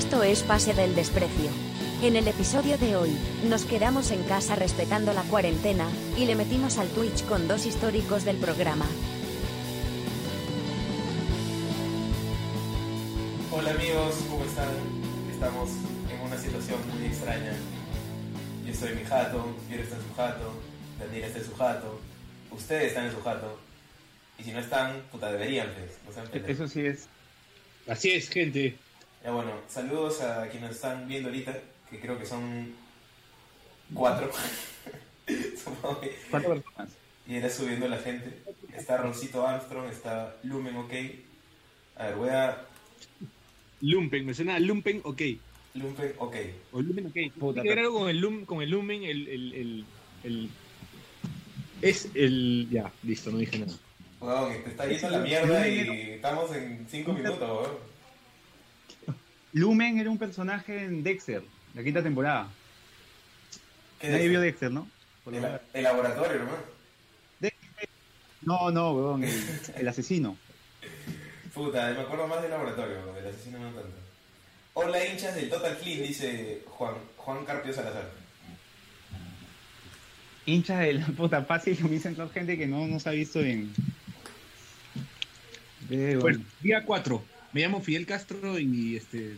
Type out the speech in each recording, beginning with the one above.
Esto es Pase del Desprecio. En el episodio de hoy, nos quedamos en casa respetando la cuarentena y le metimos al Twitch con dos históricos del programa. Hola amigos, ¿cómo están? Estamos en una situación muy extraña. Yo estoy en mi jato, Piero está en su jato, Daniel está en su jato, ustedes están en su jato. Y si no están, puta, deberían, pues. No. Eso sí es. Así es, gente. Ya bueno, saludos a quienes están viendo ahorita, que creo que son cuatro. Supongo que- ¿Cuántas personas? y era subiendo la gente. Está Roncito Armstrong, está Lumen OK. A ver, voy a... Lumpen, me suena a Lumpen, ok. Lumen OK. O Lumen, ok. Puta, ver algo con el, lum, con el Lumen, el, el, el, el- Es el... Ya, listo, no dije nada. Weón, te está yendo la mierda y estamos en cinco minutos, weón. Lumen era un personaje en Dexter, la quinta temporada. ¿Qué Nadie vio? Dexter, ¿no? El, laboratorio, hermano. No, no, weón, el, el asesino. Puta, me acuerdo más del laboratorio, del asesino no tanto. Hola hinchas del Total Clean, dice Juan, Juan Carpio Salazar. Hinchas de la puta fácil, lo dicen toda gente que no, no se ha visto en. Eh, Bueno, bueno. día 4. Me llamo Fidel Castro y este...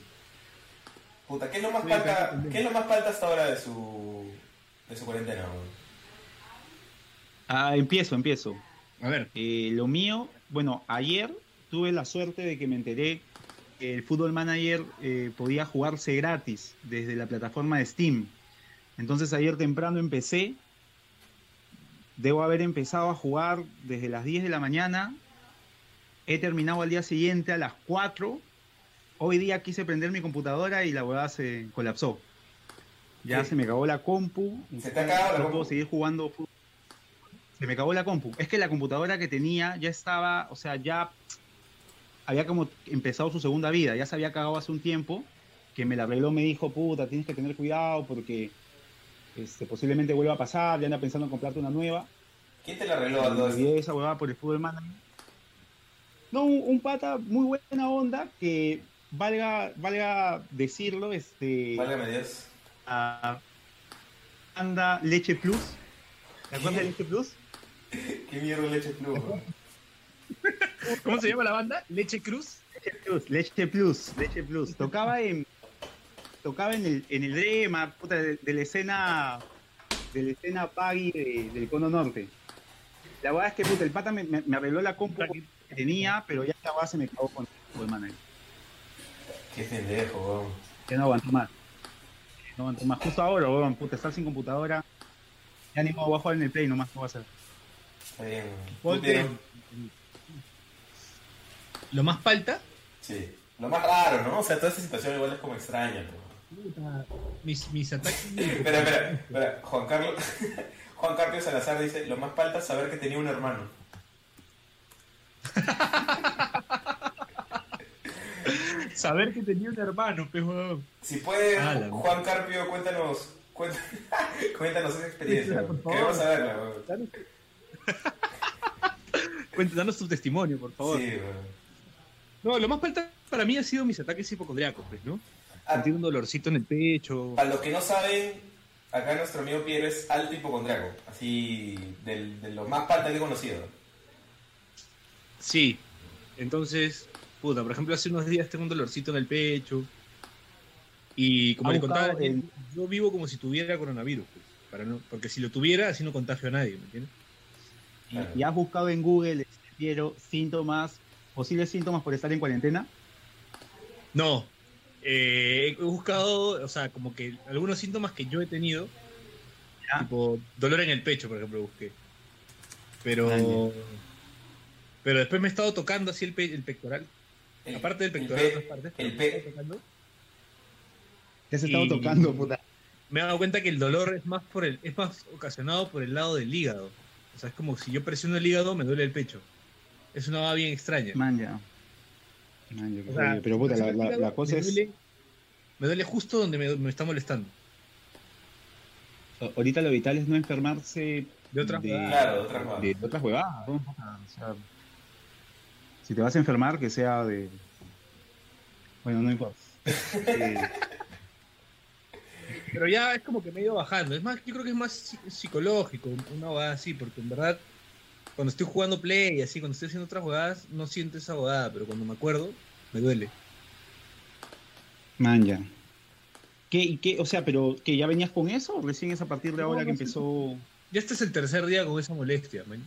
Puta, ¿qué es lo más falta. ¿qué es lo más falta hasta ahora de su, de su cuarentena? Ah, empiezo, empiezo. A ver, Eh, lo mío, bueno, ayer tuve la suerte de que me enteré que el Football Manager eh, podía jugarse gratis desde la plataforma de Steam. Entonces ayer temprano empecé. Debo haber empezado a jugar desde las 10 de la mañana. He terminado al día siguiente a las 4. Hoy día quise prender mi computadora y la huevada se colapsó. Ya Sí. se me acabó la compu. ¿Se te acabado la no compu? puedo seguir jugando fútbol. Se me acabó la compu. Es que la computadora que tenía ya estaba, o sea, ya había como empezado su segunda vida. Ya se había cagado hace un tiempo. Que me la arregló, me dijo, puta, tienes que tener cuidado porque este, posiblemente vuelva a pasar. Ya anda pensando en comprarte una nueva. ¿Quién te la arregló Me esa huevada por el fútbol manager. No, un, un pata muy buena onda que valga, valga decirlo, este Válgame Dios. a- anda Leche Plus. ¿Te acuerdas de Leche Plus? ¿Qué mierda leche plus? ¿cómo se llama la banda? Leche Cruz. Leche Plus, Leche Plus, Leche Plus. Tocaba en tocaba en el en el drama, puta, de, de la escena de la escena Paggy de- del cono norte. La verdad es que puta, el pata me, me- me arregló la compu tenía, pero ya la base me cagó con el manager. Qué pendejo, weón. Ya no aguanto más. No aguanto más. Justo ahora, weón, puta, estar sin computadora. Ya ni modo, voy a jugar en el play nomás, ¿qué voy a hacer? Está bien. Lo más falta, Sí. Lo más raro, ¿no? O sea, toda esta situación igual es como extraña, ¿no? mis, mis ataques... Espera, espera, espera. Juan Carlos... Juan Carpio Salazar dice, lo más falta es saber que tenía un hermano. Saber que tenía un hermano, pues, weón. Si puede, Ah, Juan Carpio, cuéntanos, cuént- cuéntanos esa experiencia. Queremos saberla, weón. Danos- Cuéntanos tu testimonio, por favor. Sí. No, lo más falta para mí ha sido mis ataques hipocondriacos, pues, ¿no? Ah, Sentir un dolorcito en el pecho. para los que no saben, acá nuestro amigo Piero es alto hipocondriaco. Así, de lo más falta que he conocido. Sí. Entonces, puta, por ejemplo, hace unos días tengo un dolorcito en el pecho. Y como ¿Ha le contaba, yo vivo como si tuviera coronavirus. pues, para no, porque si lo tuviera, así no contagio a nadie, ¿me entiendes? Y, Claro. y has buscado en Google, este, Piero, síntomas, posibles síntomas por estar en cuarentena. No. eh, he buscado, o sea, como que algunos síntomas que yo he tenido, Ya. tipo dolor en el pecho, por ejemplo, busqué. Pero. Pero después me he estado tocando así el, pe- el pectoral. El- aparte del el pectoral, pe- otras partes. pero el me he pe- estado tocando. Te has estado Y- tocando, puta. me he dado cuenta que el dolor es más por el, es más ocasionado por el lado del hígado. O sea, es como si yo presiono el hígado, me duele el pecho. Es una va bien extraña. Man, ya. Man, ya, qué O sea, jodido. pero puta, la, la- la cosa me es. duele, me duele justo donde me, me está molestando. Ahorita lo vital es no enfermarse De otras de. Claro, de otras huevadas. de otras huevadas. O sea, si te vas a enfermar, que sea de. Bueno, no importa. Eh, Pero ya es como que medio bajando. Es más, yo creo que es más psi- psicológico, una jugada así, porque en verdad, cuando estoy jugando play y así, cuando estoy haciendo otras jugadas, no siento esa jugada, pero cuando me acuerdo, me duele. man, ya. ¿Qué, qué, o sea, pero que ya venías con eso o recién es a partir de No, ahora que no empezó? Ya este es el tercer día con esa molestia, man.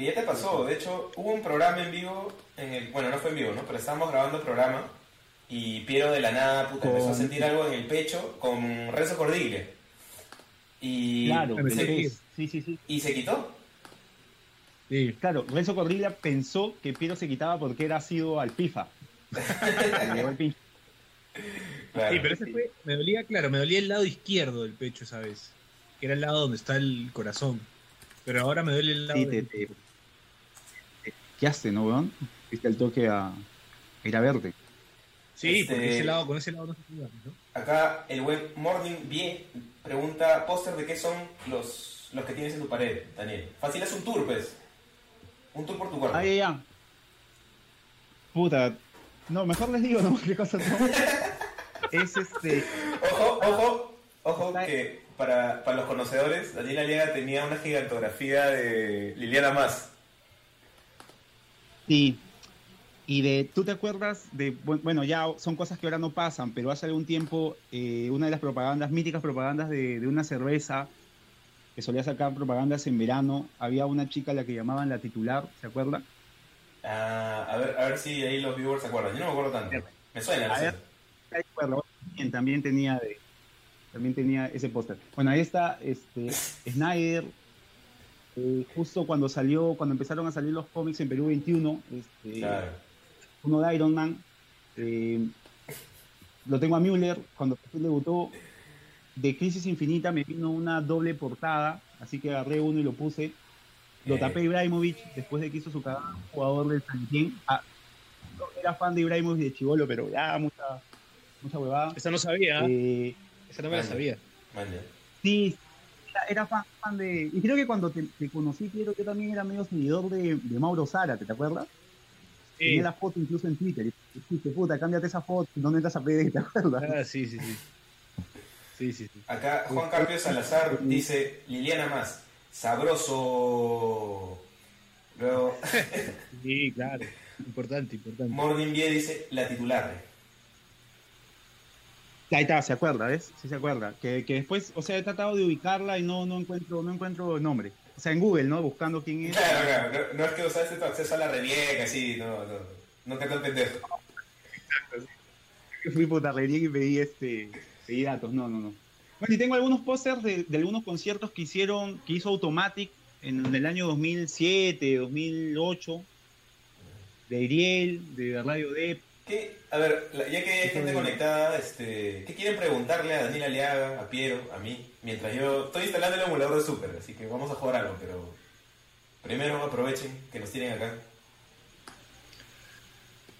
Que ya te pasó, de hecho, hubo un programa en vivo, en el, bueno, no fue en vivo, ¿no? Pero estábamos grabando el programa y Piero de la nada, puta, empezó a sentir algo en el pecho con Renzo Cordigle. Y, Claro, se, sí, sí, sí. y se quitó. Sí. Claro, Renzo Corrilla pensó que Piero se quitaba porque era sido al pifa. Claro. Sí, pero ese fue, me dolía, claro, me dolía el lado izquierdo del pecho esa vez, que era el lado donde está el corazón. Pero ahora me duele el lado Sí, te, del- te, te piqueaste, ¿no, weón? Fuiste al toque a, a ir a verte. Sí, Este- porque ese lado, con ese lado no se juega, ¿no? Acá el buen Morning Bien pregunta, póster de qué son los, los que tienes en tu pared, Daniel. Fácil es un tour, pues. Un tour por tu cuarto. Ah, ya, ya. Puta. No, mejor les digo, ¿no? ¿Qué cosas son? Es este. Ojo, ojo, ojo que para, para los conocedores, Daniel Aliaga tenía una gigantografía de Liliana Más. Sí. Y de, ¿tú te acuerdas de, bu- bueno, ya son cosas que ahora no pasan, pero hace algún tiempo eh, una de las propagandas, míticas propagandas de, de una cerveza, que solía sacar propagandas en verano, había una chica a la que llamaban la titular, ¿se acuerda? Ah, a ver, a ver si ahí los viewers se acuerdan. Yo no me acuerdo tanto. Me suena, no A sé. ver. Ahí recuerdo, También, también tenía de, también tenía ese póster. Bueno, ahí está este Snyder. Eh, justo cuando salió, cuando empezaron a salir los cómics en Perú 21, este, Claro. uno de Iron Man. eh, lo tengo a Müller, cuando debutó. De Crisis Infinita me vino una doble portada, así que agarré uno y lo puse. Lo Eh. tapé Ibrahimovic después de que hizo su cagada jugador del San Etienne. Ah, no, era fan de Ibrahimovic de Chivolo, pero ya mucha, mucha huevada. Esa no sabía, Eh, esa no me la Vale. sabía. Ya. sí, era, era fan, fan de. Y creo que cuando te, te conocí, creo que también era medio seguidor de, de Mauro Zárate, ¿te acuerdas? Tenía la foto incluso en Twitter. Y dijiste, puta, cámbiate esa foto, ¿dónde estás a pedir? ¿Te acuerdas? Ah, sí, sí, sí. Sí, sí, sí. Acá Juan Carpio Salazar dice Liliana Más. Sabroso. Luego Sí, claro. Importante, importante. Morning Bien dice la titular. Ahí está, se acuerda, ¿ves? Sí se acuerda. Que, que después, o sea, he tratado de ubicarla y no, no encuentro, no encuentro el nombre. O sea, en Google, ¿no? Buscando quién es. Claro, claro. No, no es que usaste tu acceso a la revieja, así, no, no. No te tan pendejo. Fui putarrería y pedí este pedí datos. No, no, no. Bueno, y tengo algunos pósters de, de algunos conciertos que hicieron, que hizo Automatic en el año 2007, 2008, de Ariel, de Radio Dep. ¿Qué? A ver, ya que hay gente conectada, este, ¿qué quieren preguntarle a Daniel Aliaga, a Piero, a mí? Mientras yo estoy instalando el emulador de Super, así que vamos a jugar algo, pero primero aprovechen que nos tienen acá.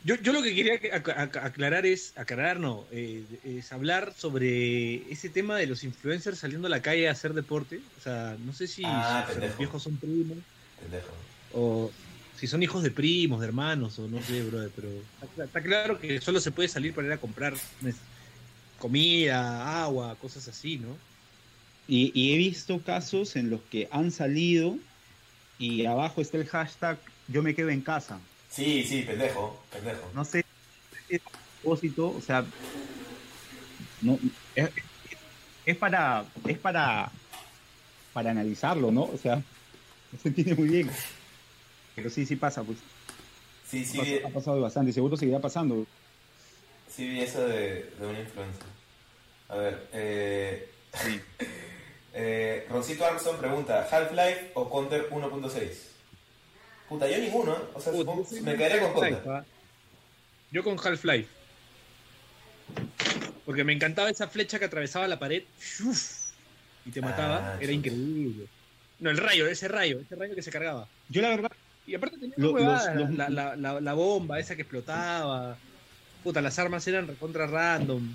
Yo, yo lo que quería que- ac- ac- aclarar es, aclarar no, eh, es hablar sobre ese tema de los influencers saliendo a la calle a hacer deporte. O sea, no sé si, Ah, si los viejos son primos Pendejo. o si son hijos de primos, de hermanos o no sé, brother, pero está, está claro que solo se puede salir para ir a comprar pues, comida, agua, cosas así, ¿no? Y, y he visto casos en los que han salido y abajo está el hashtag yo me quedo en casa. Sí, sí, pendejo, pendejo. No sé si es a propósito, o sea, no, es, es para, es para, para analizarlo, ¿no? O sea, no se entiende muy bien. Pero sí, sí pasa, pues. Sí, sí, Ha pasado, ha pasado bastante y seguro seguirá pasando. sí vi eso de, de una influencer. A ver, eh, eh, Roncito Armstrong pregunta, ¿Half-Life o Counter 1.6? Puta, yo ninguno, ¿eh? O sea, Puta, supongo- soy me quedaría con Counter. Yo con Half-Life. Porque me encantaba esa flecha que atravesaba la pared y te mataba. Ah, Era increíble. No, el rayo, ese rayo, ese rayo que se cargaba. Yo la verdad, Y aparte tenía Lo- los- los- la, la- la- la bomba esa que explotaba. Puta, las armas eran recontra random.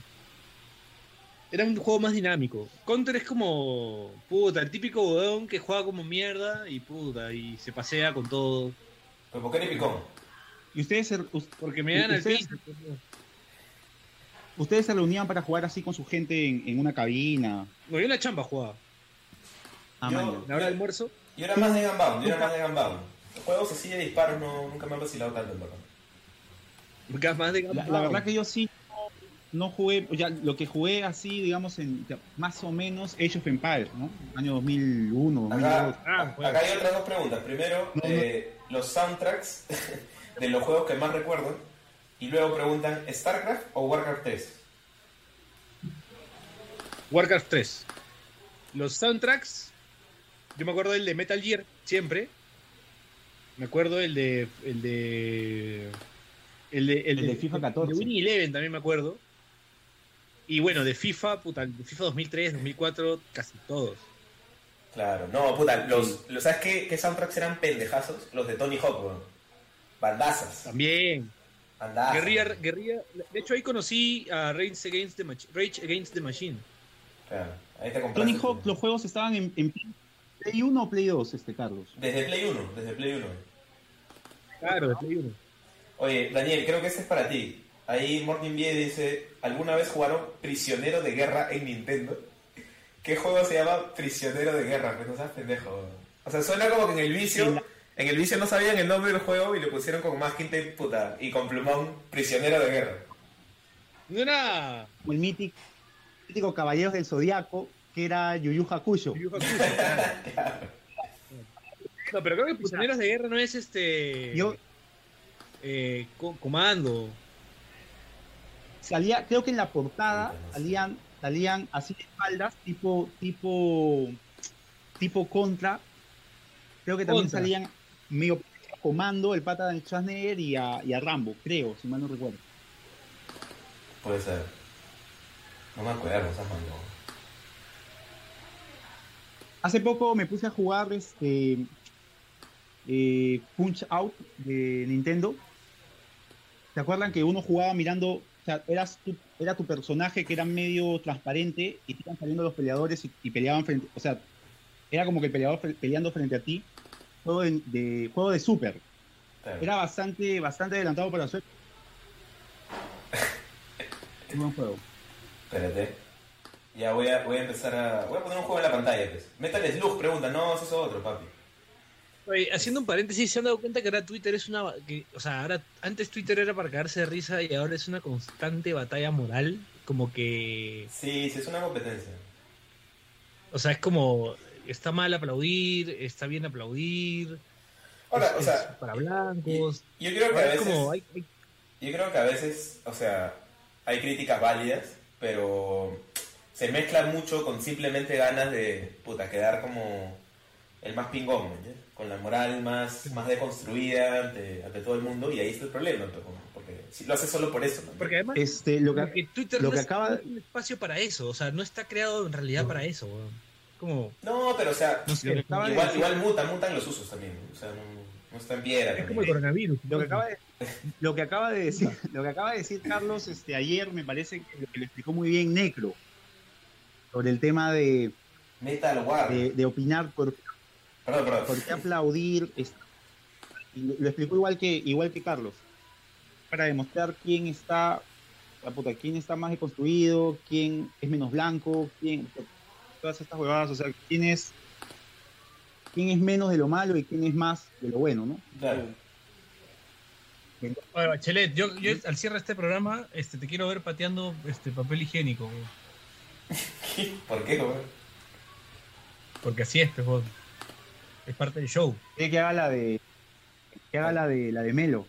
Era un juego más dinámico. Counter es como, puta, el típico bodón que juega como mierda y puta, y se pasea con todo. Pero ¿por qué ni picón? y ustedes, se- Porque me dan al piso. pues, ustedes se reunían para jugar así con su gente en, en una cabina. No, yo en la chamba jugaba. Ah, Yo- la hora de almuerzo. Yo era más de Gunbound, yo era más de Gunbound. Juegos así de disparos no, nunca me han vacilado tanto, en verdad. gas más de ya. La, la verdad que yo sí no, no jugué, ya, lo que jugué así, digamos, en más o menos Age of Empires, ¿no? Año 2001, 2002. Acá, Ah, bueno. acá hay otras dos preguntas. Primero, No, no. eh, los soundtracks de los juegos que más recuerdo. Y luego preguntan, ¿StarCraft o Warcraft 3? Warcraft 3. Los soundtracks. Yo me acuerdo del de Metal Gear, siempre. Me acuerdo el de. El de. El de, El de FIFA 14. De Winnie Eleven también me acuerdo. Y bueno, de FIFA, puta, de FIFA 2003, 2004, casi todos. Claro, no, puta, los, los ¿sabes qué, qué soundtracks eran pendejazos? Los de Tony Hawk, weón. Bandazas. También. Bandazas. Guerrilla, guerrilla. De hecho, ahí conocí a Rage Against the, Mach- Rage Against the Machine. Claro, ahí te compraste Tony Hawk, los juegos estaban en, en Play 1 o Play 2, este Carlos. Desde Play 1, desde Play 1. Claro, Play 1. Oye, Daniel, creo que este es para ti. Ahí Morning Bie dice, ¿alguna vez jugaron Prisionero de Guerra en Nintendo? ¿Qué juego se llama Prisionero de Guerra? Que no seas pendejo. O sea, suena como que en el vicio, en el vicio no sabían el nombre del juego y le pusieron como más quinta y puta. Y con plumón, Prisionero de Guerra. No era. El mítico, mítico Caballeros del Zodiaco, que era Yu Yu Hakusho. Yu Yu Hakusho, claro. No, pero creo que Prisioneros de Guerra no es este. Yo eh, co- comando. salía, creo que en la portada salían, salían así de espaldas, tipo, tipo, tipo contra. Creo que también Contra. salían medio comando, el pata de Schwarzenegger y a, y a Rambo, creo, si mal no recuerdo. Puede ser. No me acuerdo, esas. Hace poco me puse a jugar este eh, Punch Out de Nintendo. ¿Se acuerdan que uno jugaba mirando, o sea, eras tu, era tu personaje que era medio transparente y te iban saliendo los peleadores y, y peleaban frente, o sea, era como que el peleador peleando frente a ti. Juego de, de- juego de Super. Claro. Era bastante, bastante adelantado para época. Un buen juego. Espérate. Ya voy a, voy a empezar a... Voy a poner un juego en la pantalla, pues. Metal Slug pregunta, no, eso es otro, papi. Oye, haciendo un paréntesis, ¿se han dado cuenta que ahora Twitter es una. Que, o sea, ahora, antes Twitter era para cagarse de risa y ahora es una constante batalla moral? Como que. Sí, sí, es una competencia. O sea, es como. Está mal aplaudir, está bien aplaudir. Ahora, es- o es sea, para blancos. yo creo que a veces... como. hay- hay- Yo creo que a veces, o sea, hay críticas válidas, pero se mezcla mucho con simplemente ganas de, puta, quedar como el más pingón. Con la moral más, más deconstruida ante, ante todo el mundo, y ahí está el problema, porque si lo haces solo por eso, ¿no? porque además. Este, lo que, Twitter lo no que es, acaba no de- es un espacio para eso. O sea, no está creado en realidad para eso. Como. No, pero o sea, No sé, de igual, igual mutan, mutan los usos también, ¿no? o sea, no, no está en piedra. Es como el coronavirus. Lo que acaba de, lo que acaba de decir, lo que acaba de decir Carlos este ayer me parece que lo, que lo explicó muy bien Necro sobre el tema de, Metal War. de, de opinar por, Perdón, perdón. por qué aplaudir es- lo, explicó igual que igual que Carlos para demostrar quién está la puta, quién está más deconstruido, quién es menos blanco, quién todas estas huevadas, o sea, quién es quién es menos de lo malo y quién es más de lo bueno, ¿no? Claro. Oye, Bachelet, yo, yo al cierre de este programa este, te quiero ver pateando este papel higiénico, weón. ¿Por qué, güey? porque así es, pues. Es parte del show. Quiere que haga la de que haga la de la de Melo.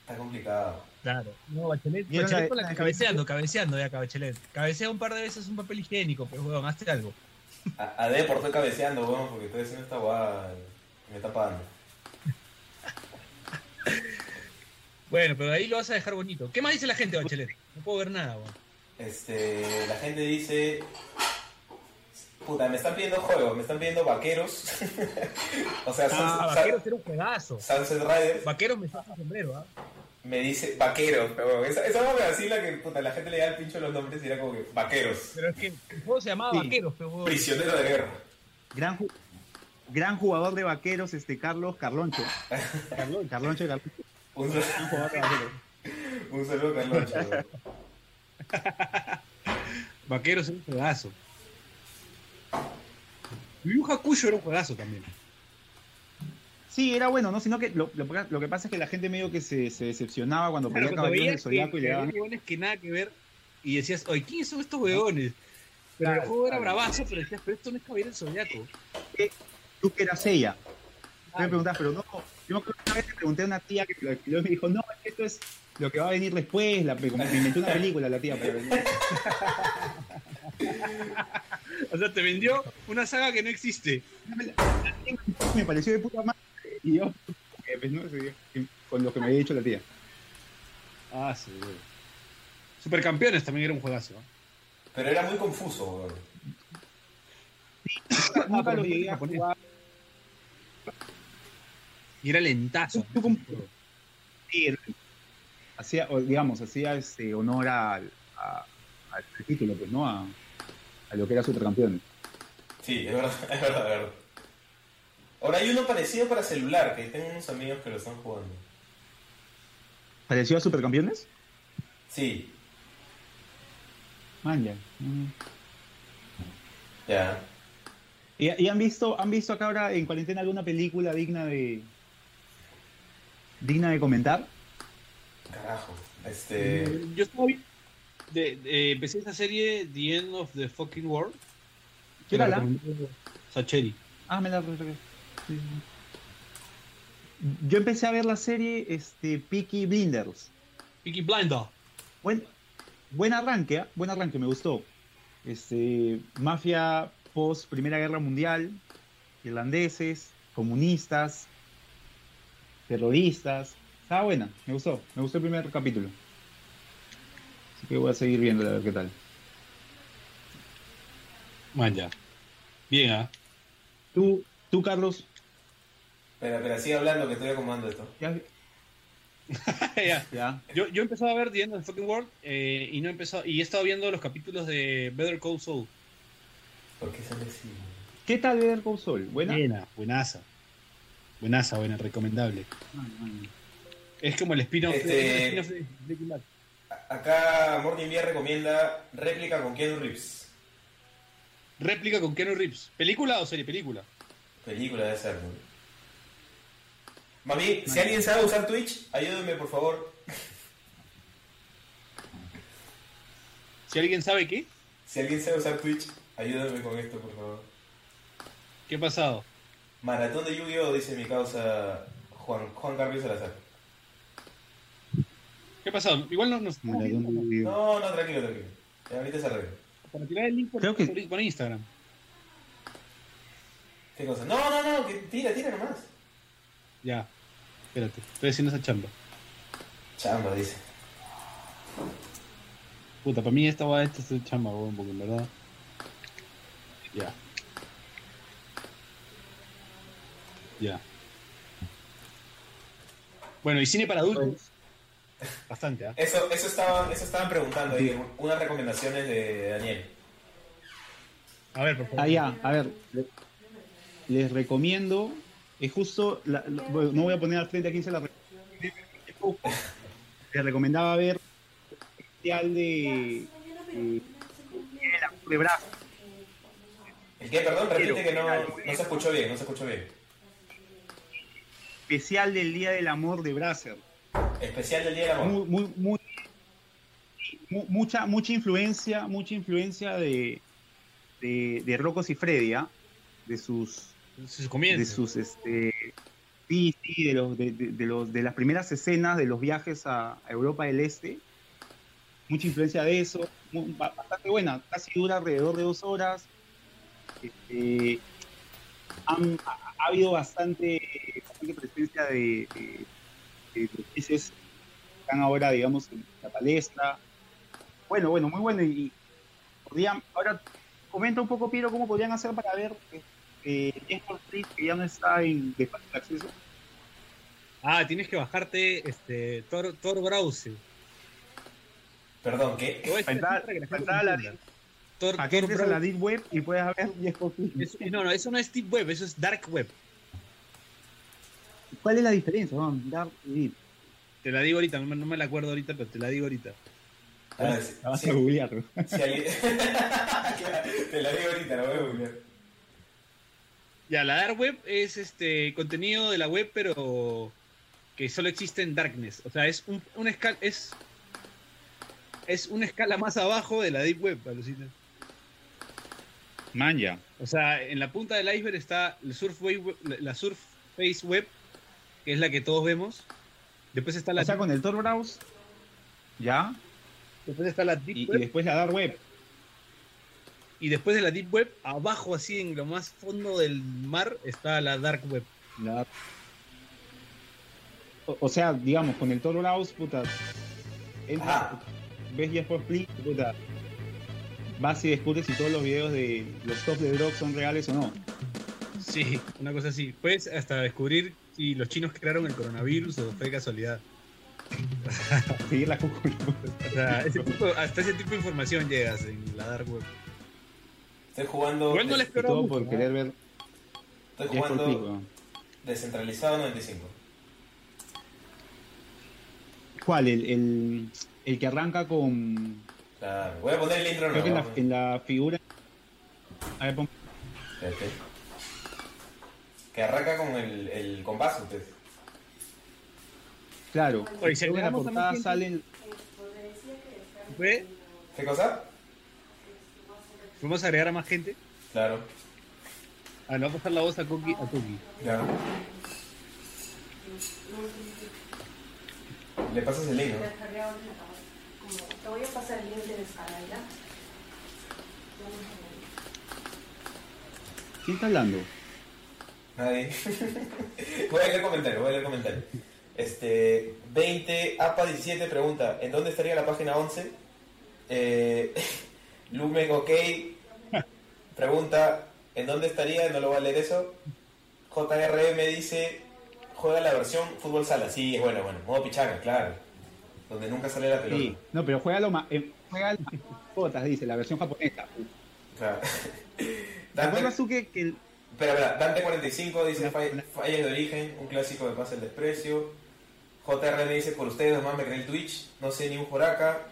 Está complicado. Claro. No, Bachelet, ¿Vieron Bachelet la- con la- la- cabeceando, cabeceando ya, Bachelet. Cabecea un par de veces un papel higiénico, pues, weón, hazte algo. A, a Depor estoy cabeceando, weón, porque estoy haciendo esta guada me está pagando. Bueno, pero ahí lo vas a dejar bonito. ¿Qué más dice la gente, Bachelet? No puedo ver nada, weón. Este, la gente dice, puta, me están pidiendo juegos, me están pidiendo vaqueros. o sea, Ah, Sunset, Vaqueros era un juegazo. Sunset Riders Vaqueros me saca sombrero, ¿ah? me dice vaqueros, pero esa, esa me vacila que puta, la gente le da el pincho a los nombres y era como que vaqueros, Pero es que el juego se llamaba Sí. Vaqueros, weón. prisionero de guerra. Gran ju- gran jugador de vaqueros, este Carlos Carloncho. Carloncho, Carloncho, Carloncho. Un, de vaqueros. un saludo, Carloncho. Vaqueros es un juegazo. Yu Hakusho era un juegazo también. Sí, era bueno, ¿no? Sino que lo, lo- lo que pasa es que la gente medio que se, se decepcionaba cuando Claro, ponía Caballeros veías Zodiaco y le daban. que nada que ver y decías, oye, ¿quiénes son estos huevones? Pero el Claro, juego era bravazo, pero decías, pero esto no es Caballero del Zodiaco. Tú que eras ella. Tú me preguntabas, pero no. Yo que una vez le pregunté a una tía que lo alquiló y me dijo, no, esto es lo que va a venir después. La, como me inventó una película la tía para venir. O sea, te vendió una saga que no existe. Me pareció de puta madre. Y yo, eh, pues, no, con lo que me había dicho la tía. Ah, sí. Supercampeones también era un juegazo. ¿no? Pero era muy confuso, weón. Nunca pero lo llegué a jugar. Y era lentazo. Sí, era- hacía, digamos, hacía este honor al, a- al título, pues, ¿no? A, a lo que era Supercampeón. Sí, es verdad, es verdad, es verdad. Ahora hay uno parecido para celular, que tengo unos amigos que lo están jugando. ¿Pareció a Supercampeones? Sí, Man, ya. Mm. ya. ¿Y, y han visto han visto acá ahora en cuarentena alguna película digna de digna de comentar? Carajo. Este. Eh, Yo estaba bien. De, de- empecé esta serie, The End of the Fucking World. ¿Qué era la Sacheri. Ah, me la sí. Yo empecé a ver la serie este Peaky Blinders. Peaky Blinder. Buen, buen arranque, ¿ah? buen arranque, me gustó. Este, mafia post Primera Guerra Mundial, irlandeses, comunistas, terroristas. Estaba buena, me gustó, me gustó el primer capítulo. Que voy a seguir viendo a ver qué tal. Man, ya. Bien, ¿ah? Tú, tú Carlos, Espera, espera, sigue hablando que estoy acomodando esto. ya, Ya. ya. Yo, yo he empezado a ver The End of the Fucking World eh, y no he empezado, y he estado viendo los capítulos de Better Call Saul. ¿Por qué sale así? ¿Qué tal ver con Sol? ¿Buena? Buena, buenaza. Buenaza, buena, recomendable. Es como el spin-off Este- de, de Breaking Bad. Acá Morning Beer recomienda réplica con Keanu Reeves. Réplica con Keanu Reeves. ¿Película o serie? Película. Película debe ser. Mami, si alguien sabe usar Twitch, ayúdenme por favor. Si alguien sabe qué, Si alguien sabe usar Twitch, ayúdenme con esto, por favor. ¿qué ha pasado? Maratón de Yu-Gi-Oh! dice mi causa Juan, Juan Carlos Salazar. ¿Qué ha pasado? Igual no nos. Yu-Gi-Oh. No, no, tranquilo, tranquilo. Ya ahorita se arregla. Para tirar el link por, Creo que- por- por Instagram. ¿Qué cosa? No, no, no, que tira, tira nomás. Ya. Espérate, estoy haciendo esa chamba. Chamba, dice. Puta, para mí esta va esta es chamba, weón, porque en verdad. Ya. Ya. Bueno, y cine para adultos. Bastante, ¿ah? Eso, eso estaban, eso estaban preguntando ahí, unas recomendaciones de Daniel. A ver, por favor. Ah, ya, a ver, le- les recomiendo, es justo, la- la- bueno, no voy a poner al frente a quién se la les recomendaba ver el especial de, de, El amor de Brazo, ¿El qué? Perdón, repite que no, no se escuchó bien, no se escuchó bien. especial del Día del Amor de Brasser. Especial del Día del Amor. Muy, muy, muy- mu- mucha, mucha influencia, mucha influencia de, de, de Rocco Siffredi, ¿ah? de sus Sus de comienzos. sus este sí, sí, de los de, de- de los de las primeras escenas de los viajes a, a Europa del Este mucha influencia de eso bastante buena casi dura alrededor de dos horas Este, han- ha, ha habido bastante, bastante presencia de, de, que están ahora digamos en la palestra bueno bueno muy bueno y, podrían ahora comenta un poco Piero cómo podrían hacer para ver eh, Street, que ya no está en de fácil acceso. Ah, tienes que bajarte este Tor, Tor Browser. Perdón, ¿qué? Te voy a decir Para entrar- así para que la la-. Tor, Tor a la. Deep Web y puedas ver Street. Es- no, no, eso no es Deep Web, eso es Dark Web. ¿Cuál es la diferencia? Vamos, Dark y Deep. Te la digo ahorita, no me, no me la acuerdo ahorita, pero te la digo ahorita. Ah, sí, La vas sí. a googlear. Si te la digo ahorita, la voy a googlear. Ya, la dark web es este contenido de la web, pero que solo existe en darkness. O sea, es un, una escala, es, es una escala más abajo de la deep web, alucina. Manja. O sea, en la punta del iceberg está el web, la- la surface web, que es la que todos vemos. Después está la, O sea, con el Tor Browse, ya, después está la deep y, y web. después la Dark Web. Y después de la deep web, abajo, así en lo más fondo del mar, está la dark web. La- O, o sea, digamos, con el Tor Browse, puta, entras, Ajá. ves ya por Flip, puta, vas y descubres si todos los videos de los top de Drop son reales o no. Sí, una cosa así. Puedes hasta descubrir si los chinos crearon el coronavirus o fue casualidad. Seguir la. O sea, ese tipo- hasta ese tipo de información llegas en la dark web. Estoy jugando... Igual no le Y explorado todo mucho, por ¿no? querer ver Estoy jugando descentralizado 95. ¿Cuál? El, el, el que arranca con. Claro. Voy a poner el intro Creo que en nuevo. la, en la figura. A ver, pon- Espérate. Que arranca con el, el compás, pues. Claro. Oye, si en la portada salen. ¿Fue? ¿Qué cosa? ¿Vamos a agregar a más gente? Claro. Ah, le voy a pasar la voz a Coqui. A Coqui. Ya. Le pasas el link, te voy a pasar el link de descarga, ¿ya? ¿Quién está hablando? Nadie. voy a leer comentarios, voy a leer comentarios. Este, 20, APA17 pregunta, ¿en dónde estaría la página 11? Eh, Lumen OK pregunta, ¿en dónde estaría? No lo voy a leer eso. JRM dice, juega la versión fútbol sala. Sí, es bueno, bueno. Modo pichanga, claro. Donde nunca sale la pelota. Sí. No, pero juega lo más. Eh, juega las fotos, dice, la versión japonesa. Claro. ¿Te Dante, acuerdas tú que, que espera, espera, Dante 45 dice "Fall- fallas de origen, un clásico de pasa el desprecio. JRM dice por ustedes nomás me creé el Twitch, no sé ni un joraca.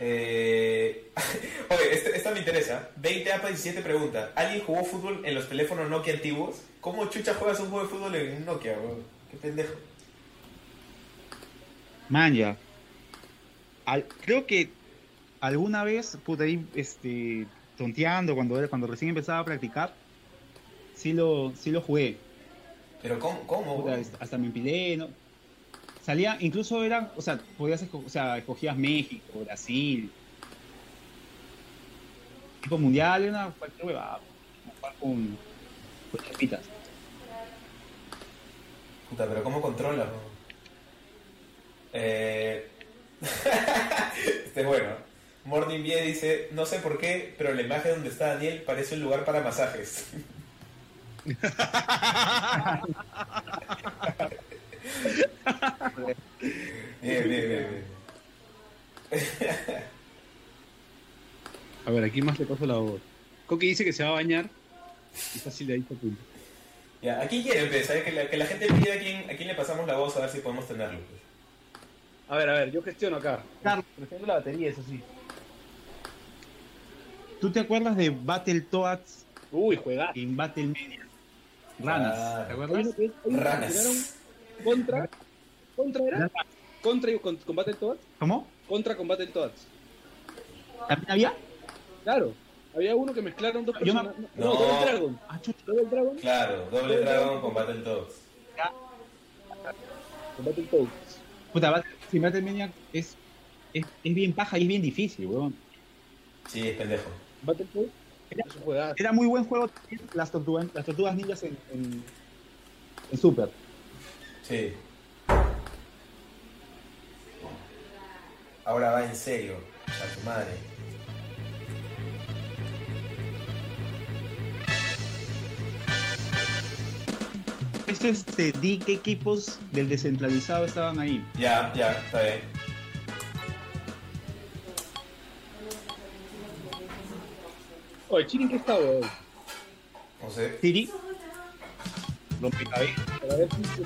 Eh... Oye, este- esta me interesa. 20 APA 17 pregunta, ¿alguien jugó fútbol en los teléfonos Nokia antiguos? ¿Cómo chucha juegas un juego de fútbol en Nokia, weón? Qué pendejo. Manja. Al- creo que alguna vez, puta, ahí, este, tonteando, cuando, cuando recién empezaba a practicar, sí lo, sí lo jugué. Pero ¿cómo? cómo Puta, hasta me empilé, ¿no? Salía, incluso eran, o sea, podías o sea, escogías México, Brasil, tipo mundial, era una cualquier huevada, con, con chapitas. Puta, pero ¿cómo controlas? weón? Eh... este es bueno. Morning Bie dice, no sé por qué, pero la imagen donde está Daniel parece un lugar para masajes. bien, bien, bien. A ver, aquí más le paso la voz. Coqui dice que se va a bañar. Y fácil de ahí está punto. Ya, ¿a quién quiere empezar? Que la, que la gente pida a quién, a quién le pasamos la voz a ver si podemos tenerlo. pues. A ver, a ver, yo gestiono acá. Carlos. Prefiero la batería, eso sí. ¿Tú te acuerdas de Battletoads Uy, juega. en Battlemania? Ranas, Ah, ¿te acuerdas? Ranas. Contra. Contra era. Contra y con, con Battletoads. ¿Cómo? Contra con Battletoads. ¿También había? Claro. Había uno que mezclaron dos me- personas. No, No. Double Dragon. Ah. Double Dragon Claro, Doble Dragon con Battletoads. con Battletoads. Puta, sí, Battlemania es, es, es bien paja y es bien difícil, weón. Sí, es pendejo. Battletoads. Era muy buen juego también, las tortugas, las tortugas ninjas en, en, en Super. Sí. Ahora va en serio, a tu madre. Esto es de di qué equipos del descentralizado estaban ahí. Ya, ya, está bien. Oye, Chiri, ¿qué está, weón? No sé. Tiri, rompecabezas. Para ver si.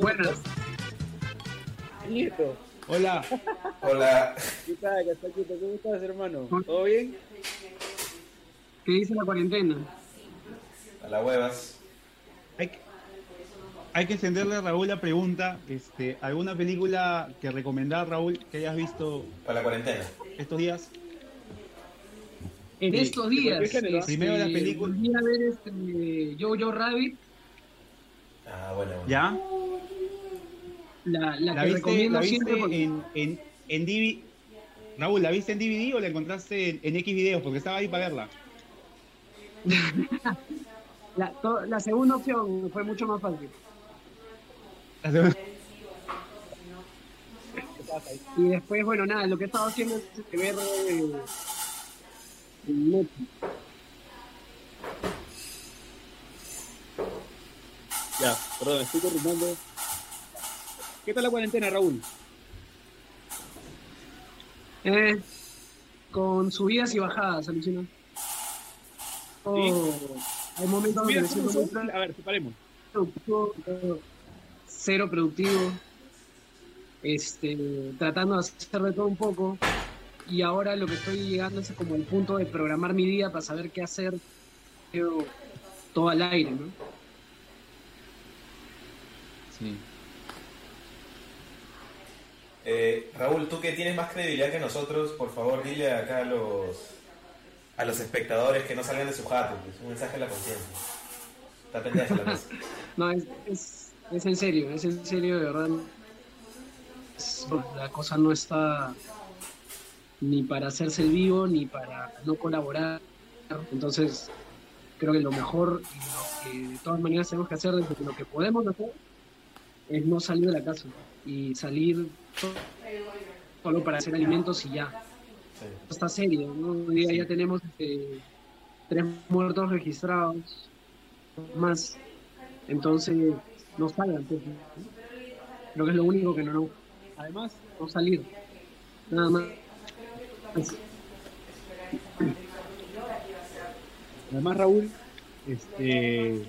Buenas. Nieto, Hola, Hola. ¿qué tal, Castaquito? ¿Cómo estás, hermano? ¿Todo bien? ¿Qué dice la cuarentena? A las huevas. Hay que, encenderle a Raúl la pregunta, este, ¿alguna película que recomendar, Raúl, que hayas visto Para la cuarentena. estos días? En estos días. este, Primero la película. volví a ver este, Jojo Rabbit, Ah, bueno. bueno. ¿Ya? la, la ¿La que viste, recomiendo la viste siempre. porque- en, en, en DVD? Raúl, ¿la viste en DVD o la encontraste en, en X videos? Porque estaba ahí para verla. La, to- la segunda opción fue mucho más fácil. Y después, bueno, nada, lo que he estado haciendo es ver eh. Ya, perdón, estoy corrigiendo. ¿Qué tal la cuarentena, Raúl? Eh, con subidas y bajadas, alucina. Oh, hay momentos donde me siento. A ver, separemos. Cero productivo, este, tratando de hacer de todo un poco. Y ahora lo que estoy llegando es como el punto de programar mi día para saber qué hacer pero todo al aire, ¿no? Sí. Eh, Raúl, tú que tienes más credibilidad que nosotros, por favor dile acá a los a los espectadores que no salgan de su jato, pues, un mensaje a la conciencia. Está la cosa. No, es, es, es en serio, es en serio, de verdad. La cosa no está ni para hacerse el vivo, ni para no colaborar. Entonces, creo que lo mejor y lo que de todas maneras tenemos que hacer desde lo que podemos hacer es no salir de la casa y salir so- solo para hacer alimentos y ya. Sí. Está serio, ¿no? Hoy día ya tenemos este, tres muertos registrados, más. Entonces, no salgan. pues, ¿no? Creo que es lo único que no, no, Además, no salir. Nada más. además Raúl, este,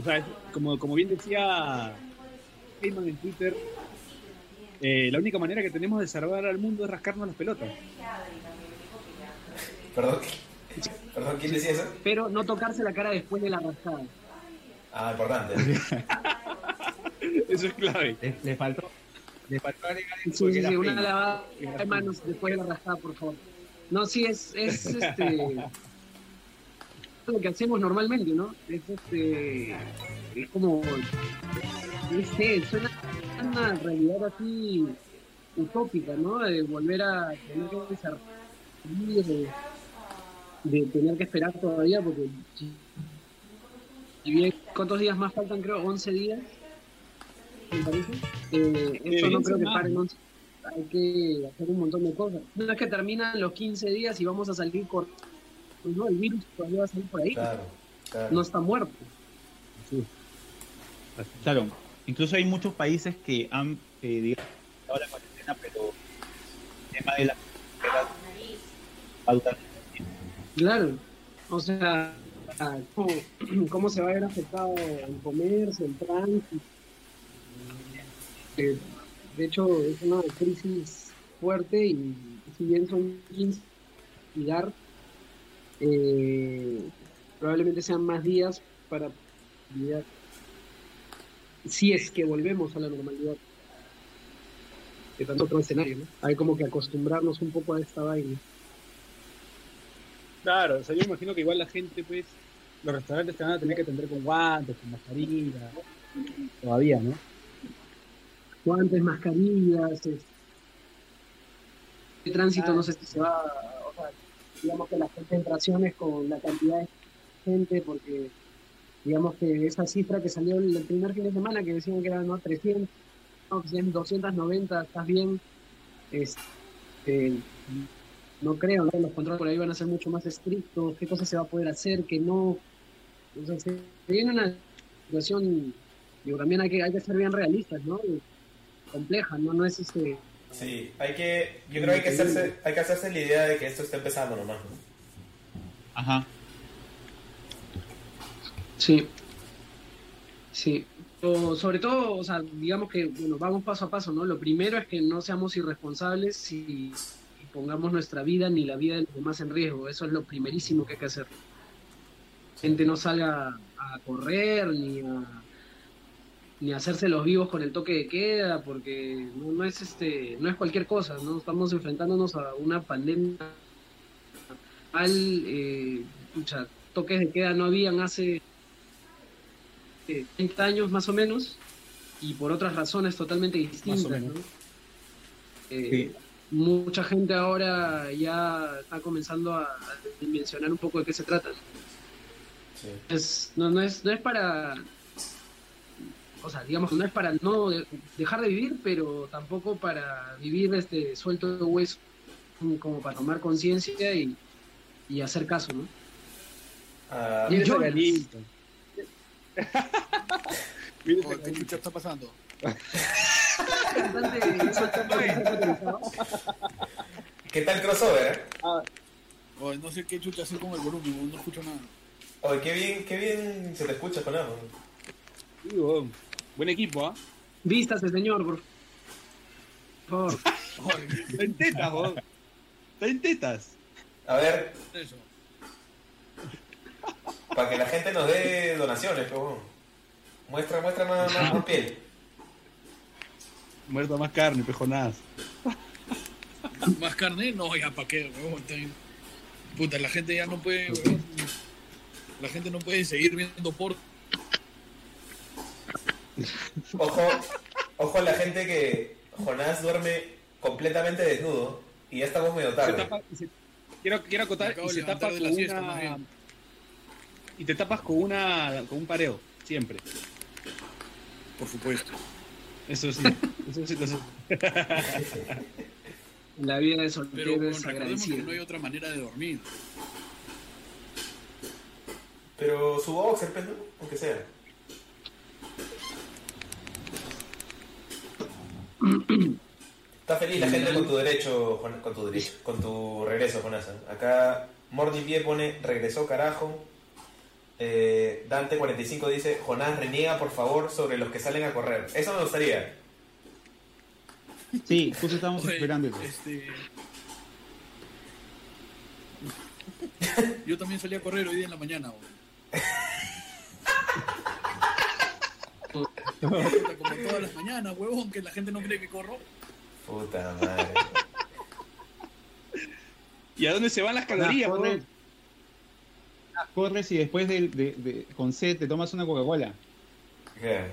o sea, es- como, como bien decía Heyman en Twitter, eh, la única manera que tenemos de salvar al mundo es rascarnos las pelotas. Perdón. Perdón, ¿quién decía eso? Pero no tocarse la cara después de la rascada. Ah, importante. Eso es clave. Le, le faltó. Le faltó agregar Sí, eso sí, sí, una lavada de manos después de la rascada, por favor. No, sí, es, es este. lo que hacemos normalmente, ¿no? Es este. Es como. No sé, suena una realidad así utópica, ¿no? De volver a tener que desarrollar, de, de tener que esperar todavía, porque. si bien, ¿cuántos días más faltan? Creo, 11 días. Me parece. Eh, esto no creo que más, pare en ¿no? 11 hay que hacer un montón de cosas. No es que terminan los 15 días y vamos a salir con... Pues no, el virus todavía va a salir por ahí. Claro, claro. No está muerto. Claro, incluso hay muchos países que han, eh, digamos, dado la cuarentena, pero el tema de la Claro. O sea, ¿cómo, cómo se va a ver afectado el comercio, el tránsito? Eh, de hecho, es una crisis fuerte y si bien son 15 y dar, eh, probablemente sean más días para si es que volvemos a la normalidad. Que tanto otro escenario, ¿no? Hay como que acostumbrarnos un poco a esta vaina. Claro, o sea, yo imagino que igual la gente, pues, los restaurantes te van a tener que atender con guantes, con mascarilla, todavía, ¿no? guantes, mascarillas, este, el tránsito no sé si se va, o sea, digamos que las concentraciones con la cantidad de gente, porque digamos que esa cifra que salió el primer fin de semana, que decían que eran ¿no? 300, no, que sean 290, estás bien, este, no creo, ¿no? los controles por ahí van a ser mucho más estrictos, qué cosas se va a poder hacer, qué no, o sea, se viene una situación, digo, también hay que, hay que ser bien realistas, ¿no? compleja, ¿no? No es este. Sí, hay que, yo creo que hay que hacerse, hay que hacerse la idea de que esto está empezando nomás. ¿no? Ajá. Sí. Sí. O sobre todo, o sea, digamos que, bueno, vamos paso a paso, ¿no? Lo primero es que no seamos irresponsables y, y pongamos nuestra vida ni la vida de los demás en riesgo. Eso es lo primerísimo que hay que hacer. Gente no salga a correr ni a ni a hacerse los vivos con el toque de queda, porque no, no es este, no es cualquier cosa, ¿no? Estamos enfrentándonos a una pandemia al eh, pucha, toques de queda no habían hace eh, 30 años más o menos y por otras razones totalmente distintas. ¿no? Eh, Mucha gente ahora ya está comenzando a, a dimensionar un poco de qué se trata. Sí. Es, no, no, es, no es para. O sea, digamos que no es para no de- dejar de vivir, pero tampoco para vivir este suelto de hueso, como para tomar conciencia y, y hacer caso, ¿no? Ah, Y Mira ese Jonas. galito. Mira Oye, ¿Qué chucha está pasando? ¿Qué tal crossover? eh? Oye, no sé qué chucha hacer con el volumen, no escucho nada. Oye, qué bien, qué bien se te escucha con algo. Sí, weón. Buen equipo, ¿ah? Vístase, señor, por favor. Está en tetas, weón. Está en tetas. A ver, eso. para que la gente nos dé donaciones, pues. Muestra, muestra más, más, más piel. Muerto más carne, pejonadas. ¿Más carne? No, ya, ¿para qué? También- Puta, la gente ya no puede, huevón. La gente no puede seguir viendo por... Ojo, ojo a la gente que Jonás duerme completamente desnudo y ya estamos medio Se tarde. tapa- se- quiero, quiero acotar y de se tapa con la siesta, más una. bien. Y te tapas con una. con un pareo, siempre. Por supuesto. Eso sí. Eso sí lo sé. La vida de Pero soltero huevón, es recordemos agradecida. que no hay otra manera de dormir. Pero su boxer, pues, ¿no? aunque sea. Está feliz la gente con tu derecho, Juan- con tu derecho, con tu regreso, Jonás. ¿eh? Acá Mordi Pie pone regresó carajo. Eh, Dante45 dice, Jonás reniega por favor sobre los que salen a correr. Eso me gustaría. Sí, justo estábamos Oye, esperando eso. Este... Yo también salí a correr hoy día en la mañana. Como todas las mañanas, huevón, que la gente no cree que corro. Puta madre. ¿Y a dónde se van las calorías, corre, weón? corres y después de, de- de- con sed te tomas una Coca-Cola. ¿Qué?